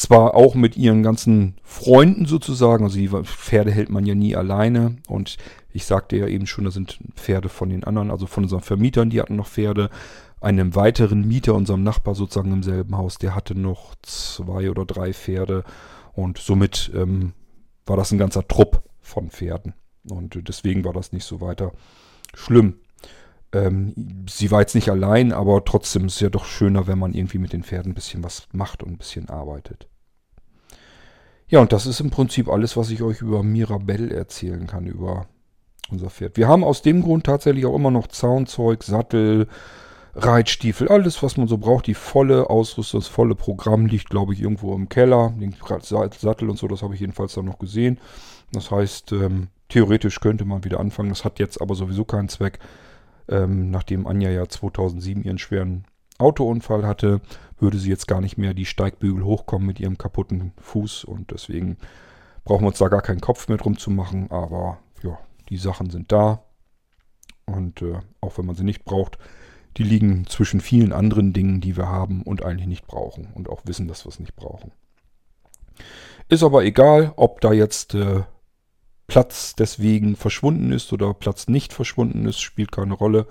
zwar auch mit ihren ganzen Freunden sozusagen, also die Pferde hält man ja nie alleine und ich sagte ja eben schon, da sind Pferde von den anderen, also von unseren Vermietern, die hatten noch Pferde, einem weiteren Mieter, unserem Nachbar sozusagen im selben Haus, der hatte noch zwei oder drei Pferde und somit ähm, war das ein ganzer Trupp von Pferden und deswegen war das nicht so weiter schlimm. Ähm, sie war jetzt nicht allein, aber trotzdem ist es ja doch schöner, wenn man irgendwie mit den Pferden ein bisschen was macht und ein bisschen arbeitet. Ja, und das ist im Prinzip alles, was ich euch über Mirabelle erzählen kann, über unser Pferd. Wir haben aus dem Grund tatsächlich auch immer noch Zaunzeug, Sattel, Reitstiefel, alles, was man so braucht. Die volle Ausrüstung, das volle Programm liegt, glaube ich, irgendwo im Keller. Den Sattel und so, das habe ich jedenfalls dann noch gesehen. Das heißt, ähm, theoretisch könnte man wieder anfangen. Das hat jetzt aber sowieso keinen Zweck. Ähm, nachdem Anja ja 2007 ihren schweren Autounfall hatte, würde sie jetzt gar nicht mehr die Steigbügel hochkommen mit ihrem kaputten Fuß und deswegen brauchen wir uns da gar keinen Kopf mehr drum zu machen, aber ja, die Sachen sind da und äh, auch wenn man sie nicht braucht, die liegen zwischen vielen anderen Dingen, die wir haben und eigentlich nicht brauchen und auch wissen, dass wir es nicht brauchen. Ist aber egal, ob da jetzt äh, Platz deswegen verschwunden ist oder Platz nicht verschwunden ist, spielt keine Rolle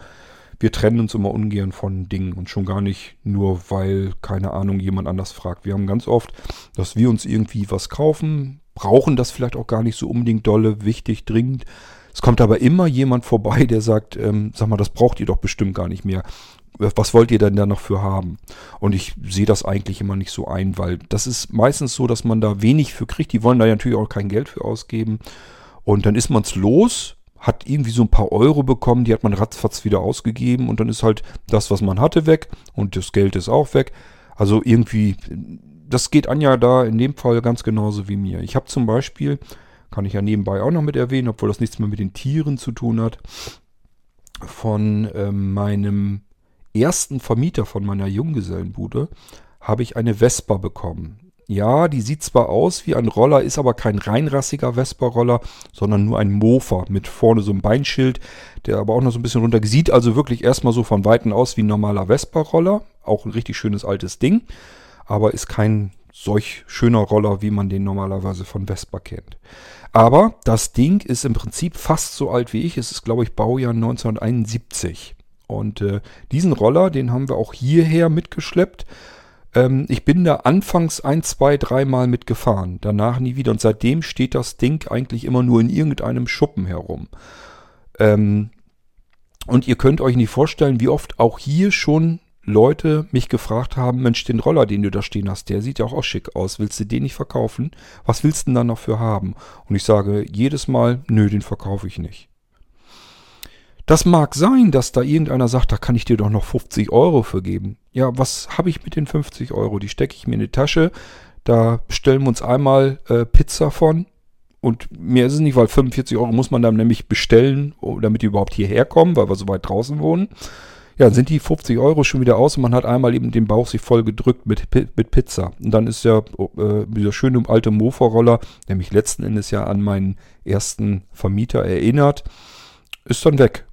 wir trennen uns immer ungern von Dingen und schon gar nicht nur, weil, keine Ahnung, jemand anders fragt. Wir haben ganz oft, dass wir uns irgendwie was kaufen, brauchen das vielleicht auch gar nicht so unbedingt dolle, wichtig, dringend. Es kommt aber immer jemand vorbei, der sagt, ähm, sag mal, das braucht ihr doch bestimmt gar nicht mehr. Was wollt ihr denn da noch für haben? Und ich sehe das eigentlich immer nicht so ein, weil das ist meistens so, dass man da wenig für kriegt. Die wollen da natürlich auch kein Geld für ausgeben. Und dann ist man es los hat irgendwie so ein paar Euro bekommen, die hat man ratzfatz wieder ausgegeben und dann ist halt das, was man hatte, weg und das Geld ist auch weg. Also irgendwie, das geht Anja da in dem Fall ganz genauso wie mir. Ich habe zum Beispiel, kann ich ja nebenbei auch noch mit erwähnen, obwohl das nichts mehr mit den Tieren zu tun hat, von äh, meinem ersten Vermieter von meiner Junggesellenbude habe ich eine Vespa bekommen. Ja, die sieht zwar aus wie ein Roller, ist aber kein reinrassiger Vespa-Roller, sondern nur ein Mofa mit vorne so einem Beinschild, der aber auch noch so ein bisschen runter sieht. Also wirklich erstmal so von Weitem aus wie ein normaler Vespa-Roller. Auch ein richtig schönes altes Ding, aber ist kein solch schöner Roller, wie man den normalerweise von Vespa kennt. Aber das Ding ist im Prinzip fast so alt wie ich. Es ist, glaube ich, Baujahr 1971. Und äh, diesen Roller, den haben wir auch hierher mitgeschleppt ähm, ich bin da anfangs ein, zwei, dreimal mitgefahren, danach nie wieder. Und seitdem steht das Ding eigentlich immer nur in irgendeinem Schuppen herum. Ähm, und ihr könnt euch nicht vorstellen, wie oft auch hier schon Leute mich gefragt haben, Mensch, den Roller, den du da stehen hast, der sieht ja auch, auch schick aus. Willst du den nicht verkaufen? Was willst du denn da noch für haben? Und ich sage jedes Mal, nö, den verkaufe ich nicht. Das mag sein, dass da irgendeiner sagt, da kann ich dir doch noch 50 Euro für geben. Ja, was habe ich mit den 50 Euro? Die stecke ich mir in die Tasche. Da bestellen wir uns einmal äh, Pizza von. Und mehr ist es nicht, weil 45 Euro muss man dann nämlich bestellen, damit die überhaupt hierher kommen, weil wir so weit draußen wohnen. Ja, dann sind die 50 Euro schon wieder aus und man hat einmal eben den Bauch sich voll gedrückt mit, mit Pizza. Und dann ist ja äh, dieser schöne alte Mofa-Roller, der mich letzten Endes ja an meinen ersten Vermieter erinnert, ist dann weg.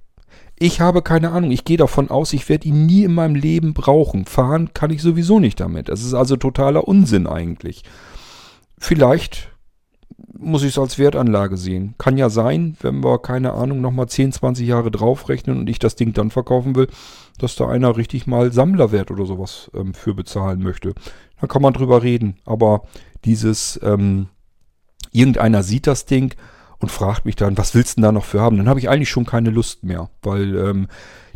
Ich habe keine Ahnung. Ich gehe davon aus, ich werde ihn nie in meinem Leben brauchen. Fahren kann ich sowieso nicht damit. Das ist also totaler Unsinn eigentlich. Vielleicht muss ich es als Wertanlage sehen. Kann ja sein, wenn wir, keine Ahnung, nochmal 10, 20 Jahre draufrechnen und ich das Ding dann verkaufen will, dass da einer richtig mal Sammlerwert oder sowas ähm, für bezahlen möchte. Da kann man drüber reden. Aber dieses, ähm, irgendeiner sieht das Ding, und fragt mich dann, was willst du denn da noch für haben? Dann habe ich eigentlich schon keine Lust mehr, weil ähm,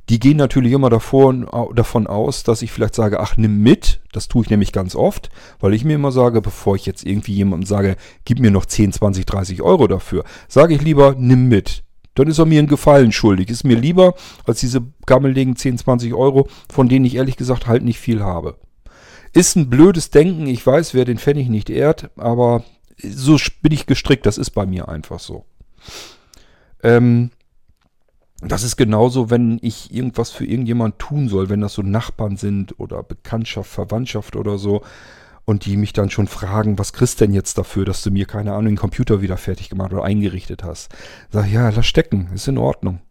die gehen natürlich immer davor, davon aus, dass ich vielleicht sage, ach, nimm mit. Das tue ich nämlich ganz oft, weil ich mir immer sage, bevor ich jetzt irgendwie jemandem sage, gib mir noch 10, 20, 30 Euro dafür, sage ich lieber, nimm mit. Dann ist er mir einen Gefallen schuldig. Ist mir lieber als diese gammeligen 10, 20 Euro, von denen ich ehrlich gesagt halt nicht viel habe. Ist ein blödes Denken, ich weiß, wer den Pfennig nicht ehrt, aber so bin ich gestrickt, das ist bei mir einfach so. Ähm, das ist genauso, wenn ich irgendwas für irgendjemand tun soll, wenn das so Nachbarn sind oder Bekanntschaft, Verwandtschaft oder so und die mich dann schon fragen, was kriegst denn jetzt dafür, dass du mir, keine Ahnung, den Computer wieder fertig gemacht oder eingerichtet hast. Sag ja, lass stecken, ist in Ordnung.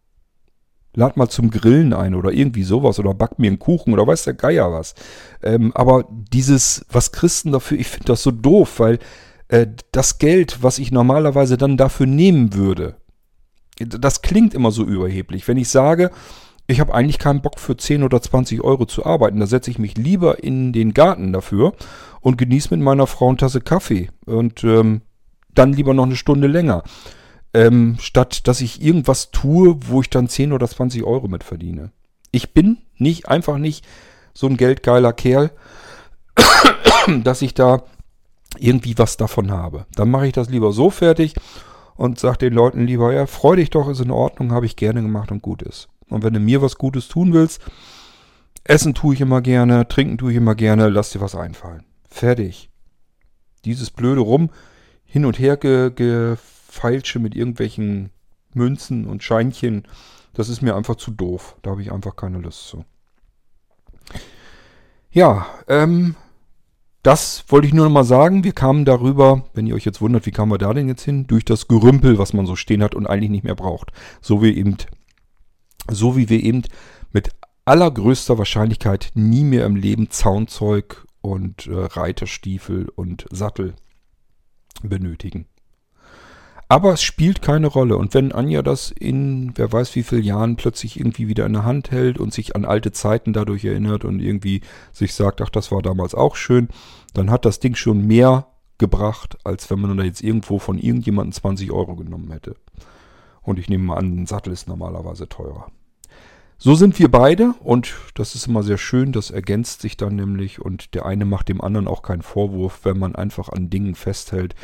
Lad mal zum Grillen ein oder irgendwie sowas oder back mir einen Kuchen oder weiß der Geier was. Ähm, aber dieses, was Christen dafür, ich finde das so doof, weil äh, das Geld, was ich normalerweise dann dafür nehmen würde, das klingt immer so überheblich. Wenn ich sage, ich habe eigentlich keinen Bock für 10 oder 20 Euro zu arbeiten, da setze ich mich lieber in den Garten dafür und genieße mit meiner Frau eine Tasse Kaffee und ähm, dann lieber noch eine Stunde länger. ähm, statt dass ich irgendwas tue, wo ich dann 10 oder 20 Euro mit verdiene. Ich bin nicht, einfach nicht so ein geldgeiler Kerl, dass ich da irgendwie was davon habe. Dann mache ich das lieber so fertig und sage den Leuten lieber, ja, freu dich doch, ist in Ordnung, habe ich gerne gemacht und gut ist. Und wenn du mir was Gutes tun willst, essen tue ich immer gerne, trinken tue ich immer gerne, lass dir was einfallen. Fertig. Dieses blöde Rum hin und her ge gefeilsche mit irgendwelchen Münzen und Scheinchen, das ist mir einfach zu doof. Da habe ich einfach keine Lust zu. Ja, ähm, das wollte ich nur noch mal sagen. Wir kamen darüber, wenn ihr euch jetzt wundert, wie kamen wir da denn jetzt hin? Durch das Gerümpel, was man so stehen hat und eigentlich nicht mehr braucht. So wie eben, so wie wir eben mit allergrößter Wahrscheinlichkeit nie mehr im Leben Zaunzeug und äh, Reiterstiefel und Sattel benötigen. Aber es spielt keine Rolle. Und wenn Anja das in wer weiß wie vielen Jahren plötzlich irgendwie wieder in der Hand hält und sich an alte Zeiten dadurch erinnert und irgendwie sich sagt, ach, das war damals auch schön, dann hat das Ding schon mehr gebracht, als wenn man da jetzt irgendwo von irgendjemandem 20 Euro genommen hätte. Und ich nehme mal an, ein Sattel ist normalerweise teurer. So sind wir beide und das ist immer sehr schön, das ergänzt sich dann nämlich und der eine macht dem anderen auch keinen Vorwurf, wenn man einfach an Dingen festhält,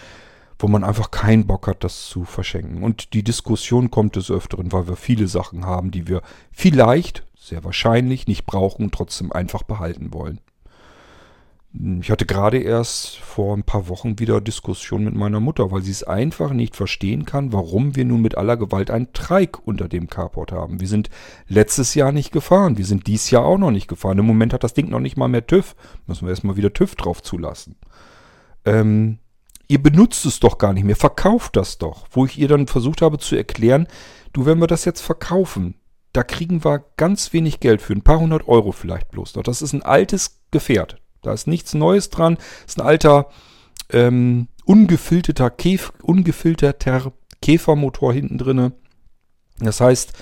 wo man einfach keinen Bock hat, das zu verschenken. Und die Diskussion kommt des Öfteren, weil wir viele Sachen haben, die wir vielleicht, sehr wahrscheinlich, nicht brauchen und trotzdem einfach behalten wollen. Ich hatte gerade erst vor ein paar Wochen wieder Diskussion mit meiner Mutter, weil sie es einfach nicht verstehen kann, warum wir nun mit aller Gewalt einen Treik unter dem Carport haben. Wir sind letztes Jahr nicht gefahren, wir sind dies Jahr auch noch nicht gefahren. Im Moment hat das Ding noch nicht mal mehr TÜV. Müssen wir erstmal wieder TÜV drauf zulassen. Ähm, ihr benutzt es doch gar nicht mehr, verkauft das doch. Wo ich ihr dann versucht habe zu erklären, du, wenn wir das jetzt verkaufen, da kriegen wir ganz wenig Geld für, ein paar hundert Euro vielleicht bloß noch. Das ist ein altes Gefährt. Da ist nichts Neues dran. Das ist ein alter, ähm, ungefilterter, Käf ungefilterter Käfermotor hinten drinne. Das heißt,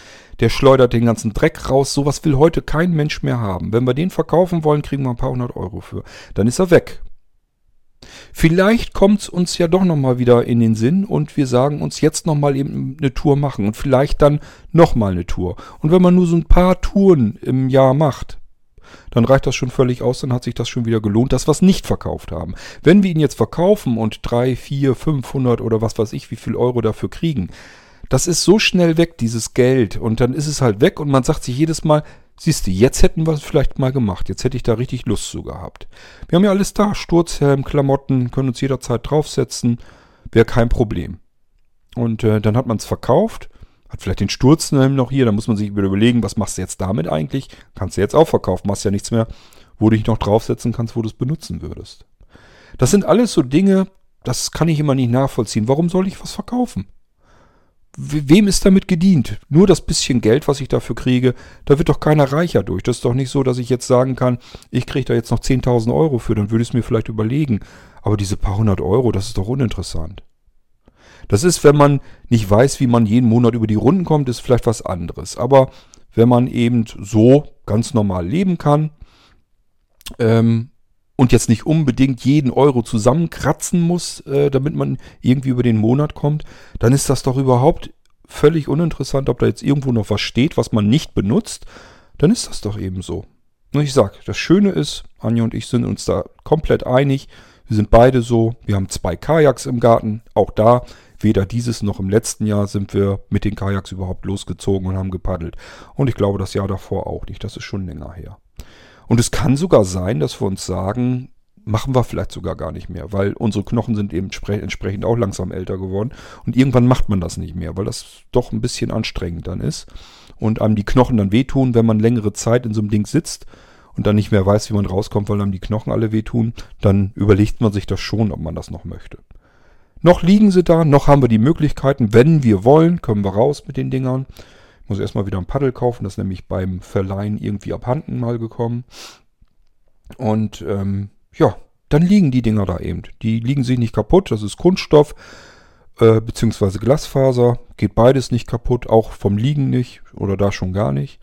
der schleudert den ganzen Dreck raus. Sowas will heute kein Mensch mehr haben. Wenn wir den verkaufen wollen, kriegen wir ein paar hundert Euro für. Dann ist er weg. Vielleicht kommt es uns ja doch nochmal wieder in den Sinn und wir sagen uns jetzt nochmal eben eine Tour machen und vielleicht dann nochmal eine Tour. Und wenn man nur so ein paar Touren im Jahr macht, dann reicht das schon völlig aus, dann hat sich das schon wieder gelohnt, dass wir es nicht verkauft haben. Wenn wir ihn jetzt verkaufen und drei, vier, 500 oder was weiß ich, wie viel Euro dafür kriegen, das ist so schnell weg, dieses Geld. Und dann ist es halt weg und man sagt sich jedes Mal, Siehst du, jetzt hätten wir es vielleicht mal gemacht. Jetzt hätte ich da richtig Lust zu gehabt. Wir haben ja alles da. Sturzhelm, Klamotten, können uns jederzeit draufsetzen. Wäre kein Problem. Und äh, dann hat man es verkauft. Hat vielleicht den Sturzhelm noch hier. Da muss man sich wieder überlegen, was machst du jetzt damit eigentlich? Kannst du jetzt auch verkaufen. Machst ja nichts mehr, wo du dich noch draufsetzen kannst, wo du es benutzen würdest. Das sind alles so Dinge, das kann ich immer nicht nachvollziehen. Warum soll ich was verkaufen? Wem ist damit gedient? Nur das bisschen Geld, was ich dafür kriege, da wird doch keiner reicher durch. Das ist doch nicht so, dass ich jetzt sagen kann, ich kriege da jetzt noch 10.000 Euro für, dann würde ich es mir vielleicht überlegen. Aber diese paar hundert Euro, das ist doch uninteressant. Das ist, wenn man nicht weiß, wie man jeden Monat über die Runden kommt, ist vielleicht was anderes. Aber wenn man eben so ganz normal leben kann ähm, und jetzt nicht unbedingt jeden Euro zusammenkratzen muss, äh, damit man irgendwie über den Monat kommt, dann ist das doch überhaupt völlig uninteressant, ob da jetzt irgendwo noch was steht, was man nicht benutzt. Dann ist das doch eben so. Und ich sag, das Schöne ist, Anja und ich sind uns da komplett einig. Wir sind beide so. Wir haben zwei Kajaks im Garten. Auch da, weder dieses noch im letzten Jahr sind wir mit den Kajaks überhaupt losgezogen und haben gepaddelt. Und ich glaube, das Jahr davor auch nicht. Das ist schon länger her. Und es kann sogar sein, dass wir uns sagen, machen wir vielleicht sogar gar nicht mehr, weil unsere Knochen sind eben entsprechend auch langsam älter geworden. Und irgendwann macht man das nicht mehr, weil das doch ein bisschen anstrengend dann ist. Und einem die Knochen dann wehtun, wenn man längere Zeit in so einem Ding sitzt und dann nicht mehr weiß, wie man rauskommt, weil einem die Knochen alle wehtun, dann überlegt man sich das schon, ob man das noch möchte. Noch liegen sie da, noch haben wir die Möglichkeiten, wenn wir wollen, können wir raus mit den Dingern. Muss erstmal wieder ein Paddel kaufen, das ist nämlich beim Verleihen irgendwie abhanden mal gekommen. Und ähm, ja, dann liegen die Dinger da eben. Die liegen sich nicht kaputt, das ist Kunststoff äh, beziehungsweise Glasfaser. Geht beides nicht kaputt, auch vom Liegen nicht oder da schon gar nicht.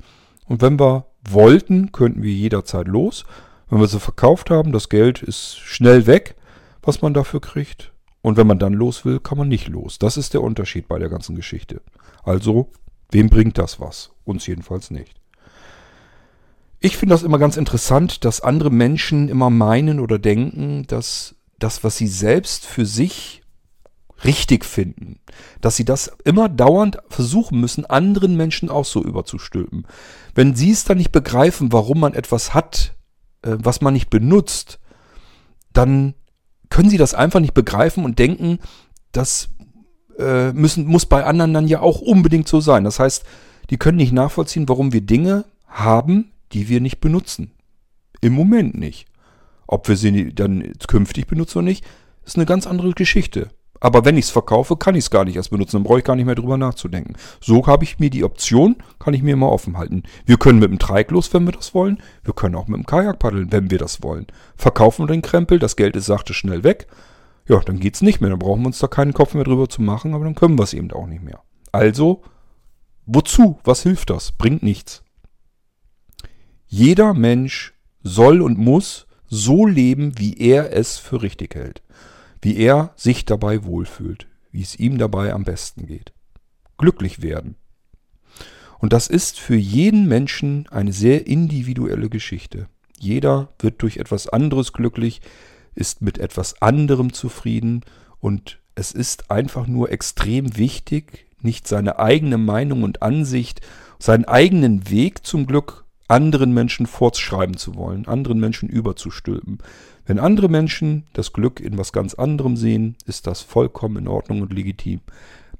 Und wenn wir wollten, könnten wir jederzeit los. Wenn wir sie verkauft haben, das Geld ist schnell weg, was man dafür kriegt. Und wenn man dann los will, kann man nicht los. Das ist der Unterschied bei der ganzen Geschichte. Also, wem bringt das was? Uns jedenfalls nicht. Ich finde das immer ganz interessant, dass andere Menschen immer meinen oder denken, dass das, was sie selbst für sich richtig finden, dass sie das immer dauernd versuchen müssen, anderen Menschen auch so überzustülpen. Wenn sie es dann nicht begreifen, warum man etwas hat, äh, was man nicht benutzt, dann können sie das einfach nicht begreifen und denken, das äh, müssen, muss bei anderen dann ja auch unbedingt so sein. Das heißt, die können nicht nachvollziehen, warum wir Dinge haben, die wir nicht benutzen. Im Moment nicht. Ob wir sie dann künftig benutzen oder nicht, ist eine ganz andere Geschichte. Aber wenn ich es verkaufe, kann ich es gar nicht erst benutzen. Dann brauche ich gar nicht mehr drüber nachzudenken. So habe ich mir die Option, kann ich mir immer offen halten. Wir können mit dem Treik los, wenn wir das wollen. Wir können auch mit dem Kajak paddeln, wenn wir das wollen. Verkaufen wir den Krempel, das Geld ist sachte schnell weg. Ja, dann geht es nicht mehr. Dann brauchen wir uns da keinen Kopf mehr drüber zu machen, aber dann können wir es eben auch nicht mehr. Also, wozu? Was hilft das? Bringt nichts. Jeder Mensch soll und muss so leben, wie er es für richtig hält wie er sich dabei wohlfühlt, wie es ihm dabei am besten geht. Glücklich werden. Und das ist für jeden Menschen eine sehr individuelle Geschichte. Jeder wird durch etwas anderes glücklich, ist mit etwas anderem zufrieden und es ist einfach nur extrem wichtig, nicht seine eigene Meinung und Ansicht, seinen eigenen Weg zum Glück anderen Menschen fortschreiben zu wollen, anderen Menschen überzustülpen. Wenn andere Menschen das Glück in was ganz anderem sehen, ist das vollkommen in Ordnung und legitim.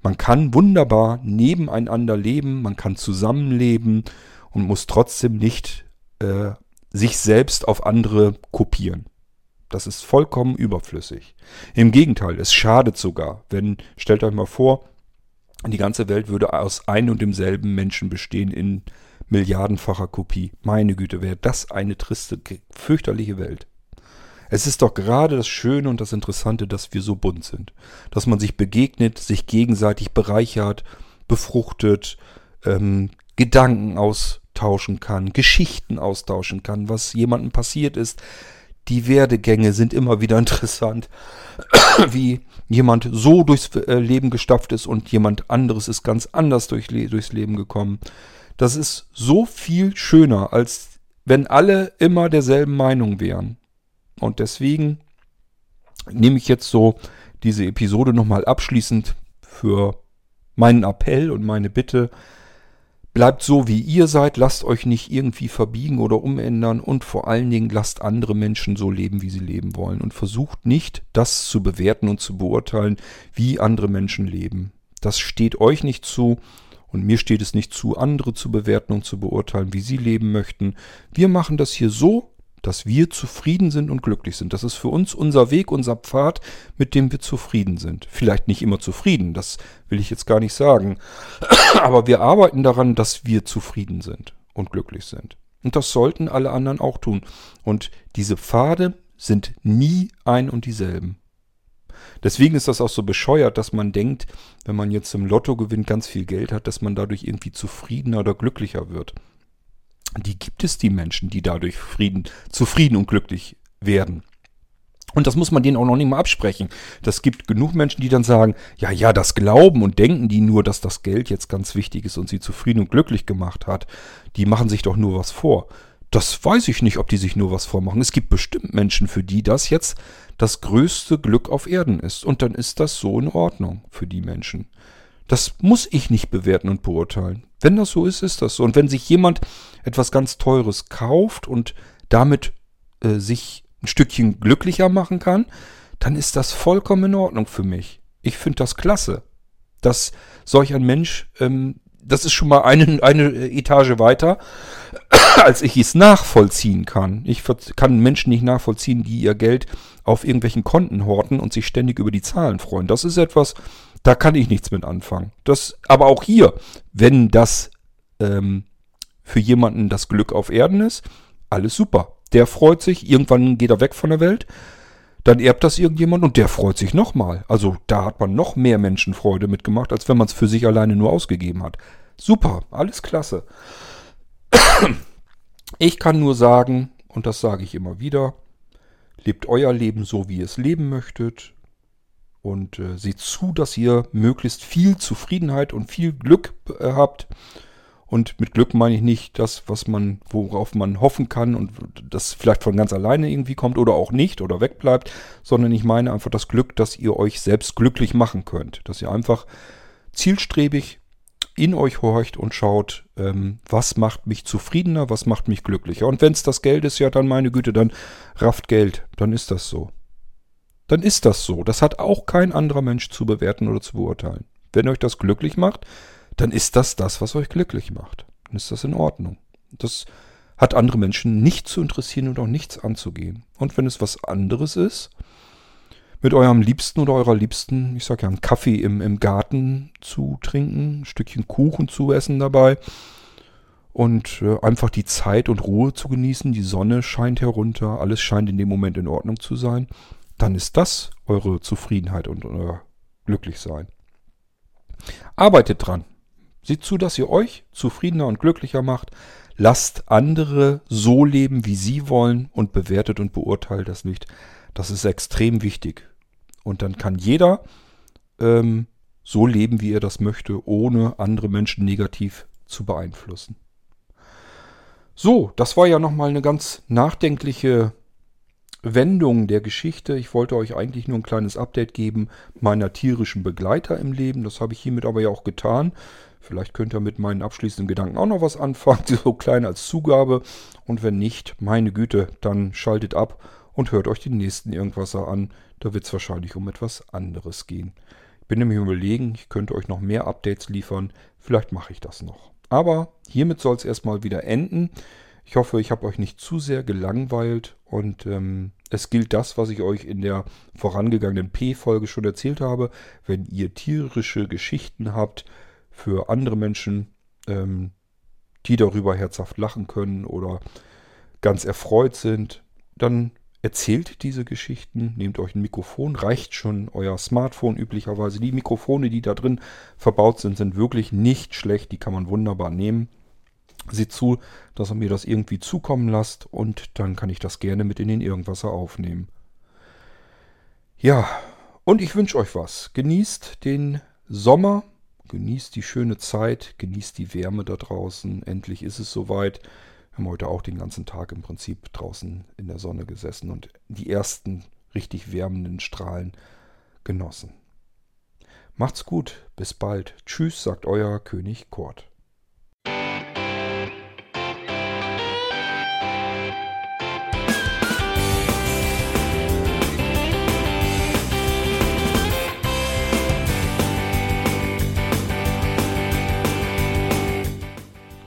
Man kann wunderbar nebeneinander leben, man kann zusammenleben und muss trotzdem nicht äh, sich selbst auf andere kopieren. Das ist vollkommen überflüssig. Im Gegenteil, es schadet sogar, wenn, stellt euch mal vor, die ganze Welt würde aus ein und demselben Menschen bestehen in milliardenfacher Kopie. Meine Güte, wäre das eine triste, fürchterliche Welt. Es ist doch gerade das Schöne und das Interessante, dass wir so bunt sind. Dass man sich begegnet, sich gegenseitig bereichert, befruchtet, ähm, Gedanken austauschen kann, Geschichten austauschen kann, was jemandem passiert ist. Die Werdegänge sind immer wieder interessant, wie jemand so durchs äh, Leben gestapft ist und jemand anderes ist ganz anders durch, durchs Leben gekommen. Das ist so viel schöner, als wenn alle immer derselben Meinung wären. Und deswegen nehme ich jetzt so diese Episode nochmal abschließend für meinen Appell und meine Bitte. Bleibt so, wie ihr seid, lasst euch nicht irgendwie verbiegen oder umändern und vor allen Dingen lasst andere Menschen so leben, wie sie leben wollen und versucht nicht, das zu bewerten und zu beurteilen, wie andere Menschen leben. Das steht euch nicht zu und mir steht es nicht zu, andere zu bewerten und zu beurteilen, wie sie leben möchten. Wir machen das hier so, dass wir zufrieden sind und glücklich sind. Das ist für uns unser Weg, unser Pfad, mit dem wir zufrieden sind. Vielleicht nicht immer zufrieden, das will ich jetzt gar nicht sagen. Aber wir arbeiten daran, dass wir zufrieden sind und glücklich sind. Und das sollten alle anderen auch tun. Und diese Pfade sind nie ein und dieselben. Deswegen ist das auch so bescheuert, dass man denkt, wenn man jetzt im Lotto gewinnt, ganz viel Geld hat, dass man dadurch irgendwie zufriedener oder glücklicher wird die gibt es die Menschen, die dadurch Frieden, zufrieden und glücklich werden. Und das muss man denen auch noch nicht mal absprechen. Das gibt genug Menschen, die dann sagen, ja, ja, das glauben und denken die nur, dass das Geld jetzt ganz wichtig ist und sie zufrieden und glücklich gemacht hat. Die machen sich doch nur was vor. Das weiß ich nicht, ob die sich nur was vormachen. Es gibt bestimmt Menschen, für die das jetzt das größte Glück auf Erden ist. Und dann ist das so in Ordnung für die Menschen. Das muss ich nicht bewerten und beurteilen. Wenn das so ist, ist das so. Und wenn sich jemand etwas ganz Teures kauft und damit äh, sich ein Stückchen glücklicher machen kann, dann ist das vollkommen in Ordnung für mich. Ich finde das klasse, dass solch ein Mensch, ähm, das ist schon mal eine, eine Etage weiter, als ich es nachvollziehen kann. Ich kann Menschen nicht nachvollziehen, die ihr Geld auf irgendwelchen Konten horten und sich ständig über die Zahlen freuen. Das ist etwas, da kann ich nichts mit anfangen. Das, aber auch hier, wenn das ähm, für jemanden das Glück auf Erden ist, alles super. Der freut sich, irgendwann geht er weg von der Welt, dann erbt das irgendjemand und der freut sich nochmal. Also da hat man noch mehr Menschenfreude mitgemacht, als wenn man es für sich alleine nur ausgegeben hat. Super, alles klasse. Ich kann nur sagen, und das sage ich immer wieder, lebt euer Leben so, wie ihr es leben möchtet Und äh, seht zu, dass ihr möglichst viel Zufriedenheit und viel Glück äh, habt. Und mit Glück meine ich nicht das, was man, worauf man hoffen kann und das vielleicht von ganz alleine irgendwie kommt oder auch nicht oder wegbleibt, sondern ich meine einfach das Glück, dass ihr euch selbst glücklich machen könnt. Dass ihr einfach zielstrebig in euch horcht und schaut, ähm, was macht mich zufriedener, was macht mich glücklicher. Und wenn es das Geld ist, ja, dann meine Güte, dann rafft Geld, dann ist das so. Dann ist das so. Das hat auch kein anderer Mensch zu bewerten oder zu beurteilen. Wenn euch das glücklich macht, dann ist das das, was euch glücklich macht. Dann ist das in Ordnung. Das hat andere Menschen nicht zu interessieren und auch nichts anzugehen. Und wenn es was anderes ist, mit eurem Liebsten oder eurer Liebsten, ich sag ja, einen Kaffee im, im Garten zu trinken, ein Stückchen Kuchen zu essen dabei und äh, einfach die Zeit und Ruhe zu genießen. Die Sonne scheint herunter, alles scheint in dem Moment in Ordnung zu sein. Dann ist das eure Zufriedenheit und euer Glücklichsein. Arbeitet dran. Seht zu, dass ihr euch zufriedener und glücklicher macht. Lasst andere so leben, wie sie wollen und bewertet und beurteilt das nicht. Das ist extrem wichtig. Und dann kann jeder ähm, so leben, wie er das möchte, ohne andere Menschen negativ zu beeinflussen. So, das war ja nochmal eine ganz nachdenkliche Wendung der Geschichte. Ich wollte euch eigentlich nur ein kleines Update geben meiner tierischen Begleiter im Leben. Das habe ich hiermit aber ja auch getan. Vielleicht könnt ihr mit meinen abschließenden Gedanken auch noch was anfangen, so klein als Zugabe. Und wenn nicht, meine Güte, dann schaltet ab und hört euch den nächsten Irgendwasser an. Da wird es wahrscheinlich um etwas anderes gehen. Ich bin nämlich überlegen, ich könnte euch noch mehr Updates liefern. Vielleicht mache ich das noch. Aber hiermit soll es erstmal wieder enden. Ich hoffe, ich habe euch nicht zu sehr gelangweilt und ähm, es gilt das, was ich euch in der vorangegangenen P-Folge schon erzählt habe. Wenn ihr tierische Geschichten habt für andere Menschen, ähm, die darüber herzhaft lachen können oder ganz erfreut sind, dann erzählt diese Geschichten, nehmt euch ein Mikrofon, reicht schon euer Smartphone üblicherweise. Die Mikrofone, die da drin verbaut sind, sind wirklich nicht schlecht, die kann man wunderbar nehmen. Seht zu, dass ihr mir das irgendwie zukommen lasst und dann kann ich das gerne mit in den Irgendwasser aufnehmen. Ja, und ich wünsche euch was. Genießt den Sommer, genießt die schöne Zeit, genießt die Wärme da draußen. Endlich ist es soweit. Wir haben heute auch den ganzen Tag im Prinzip draußen in der Sonne gesessen und die ersten richtig wärmenden Strahlen genossen. Macht's gut, bis bald. Tschüss, sagt euer König Kurt.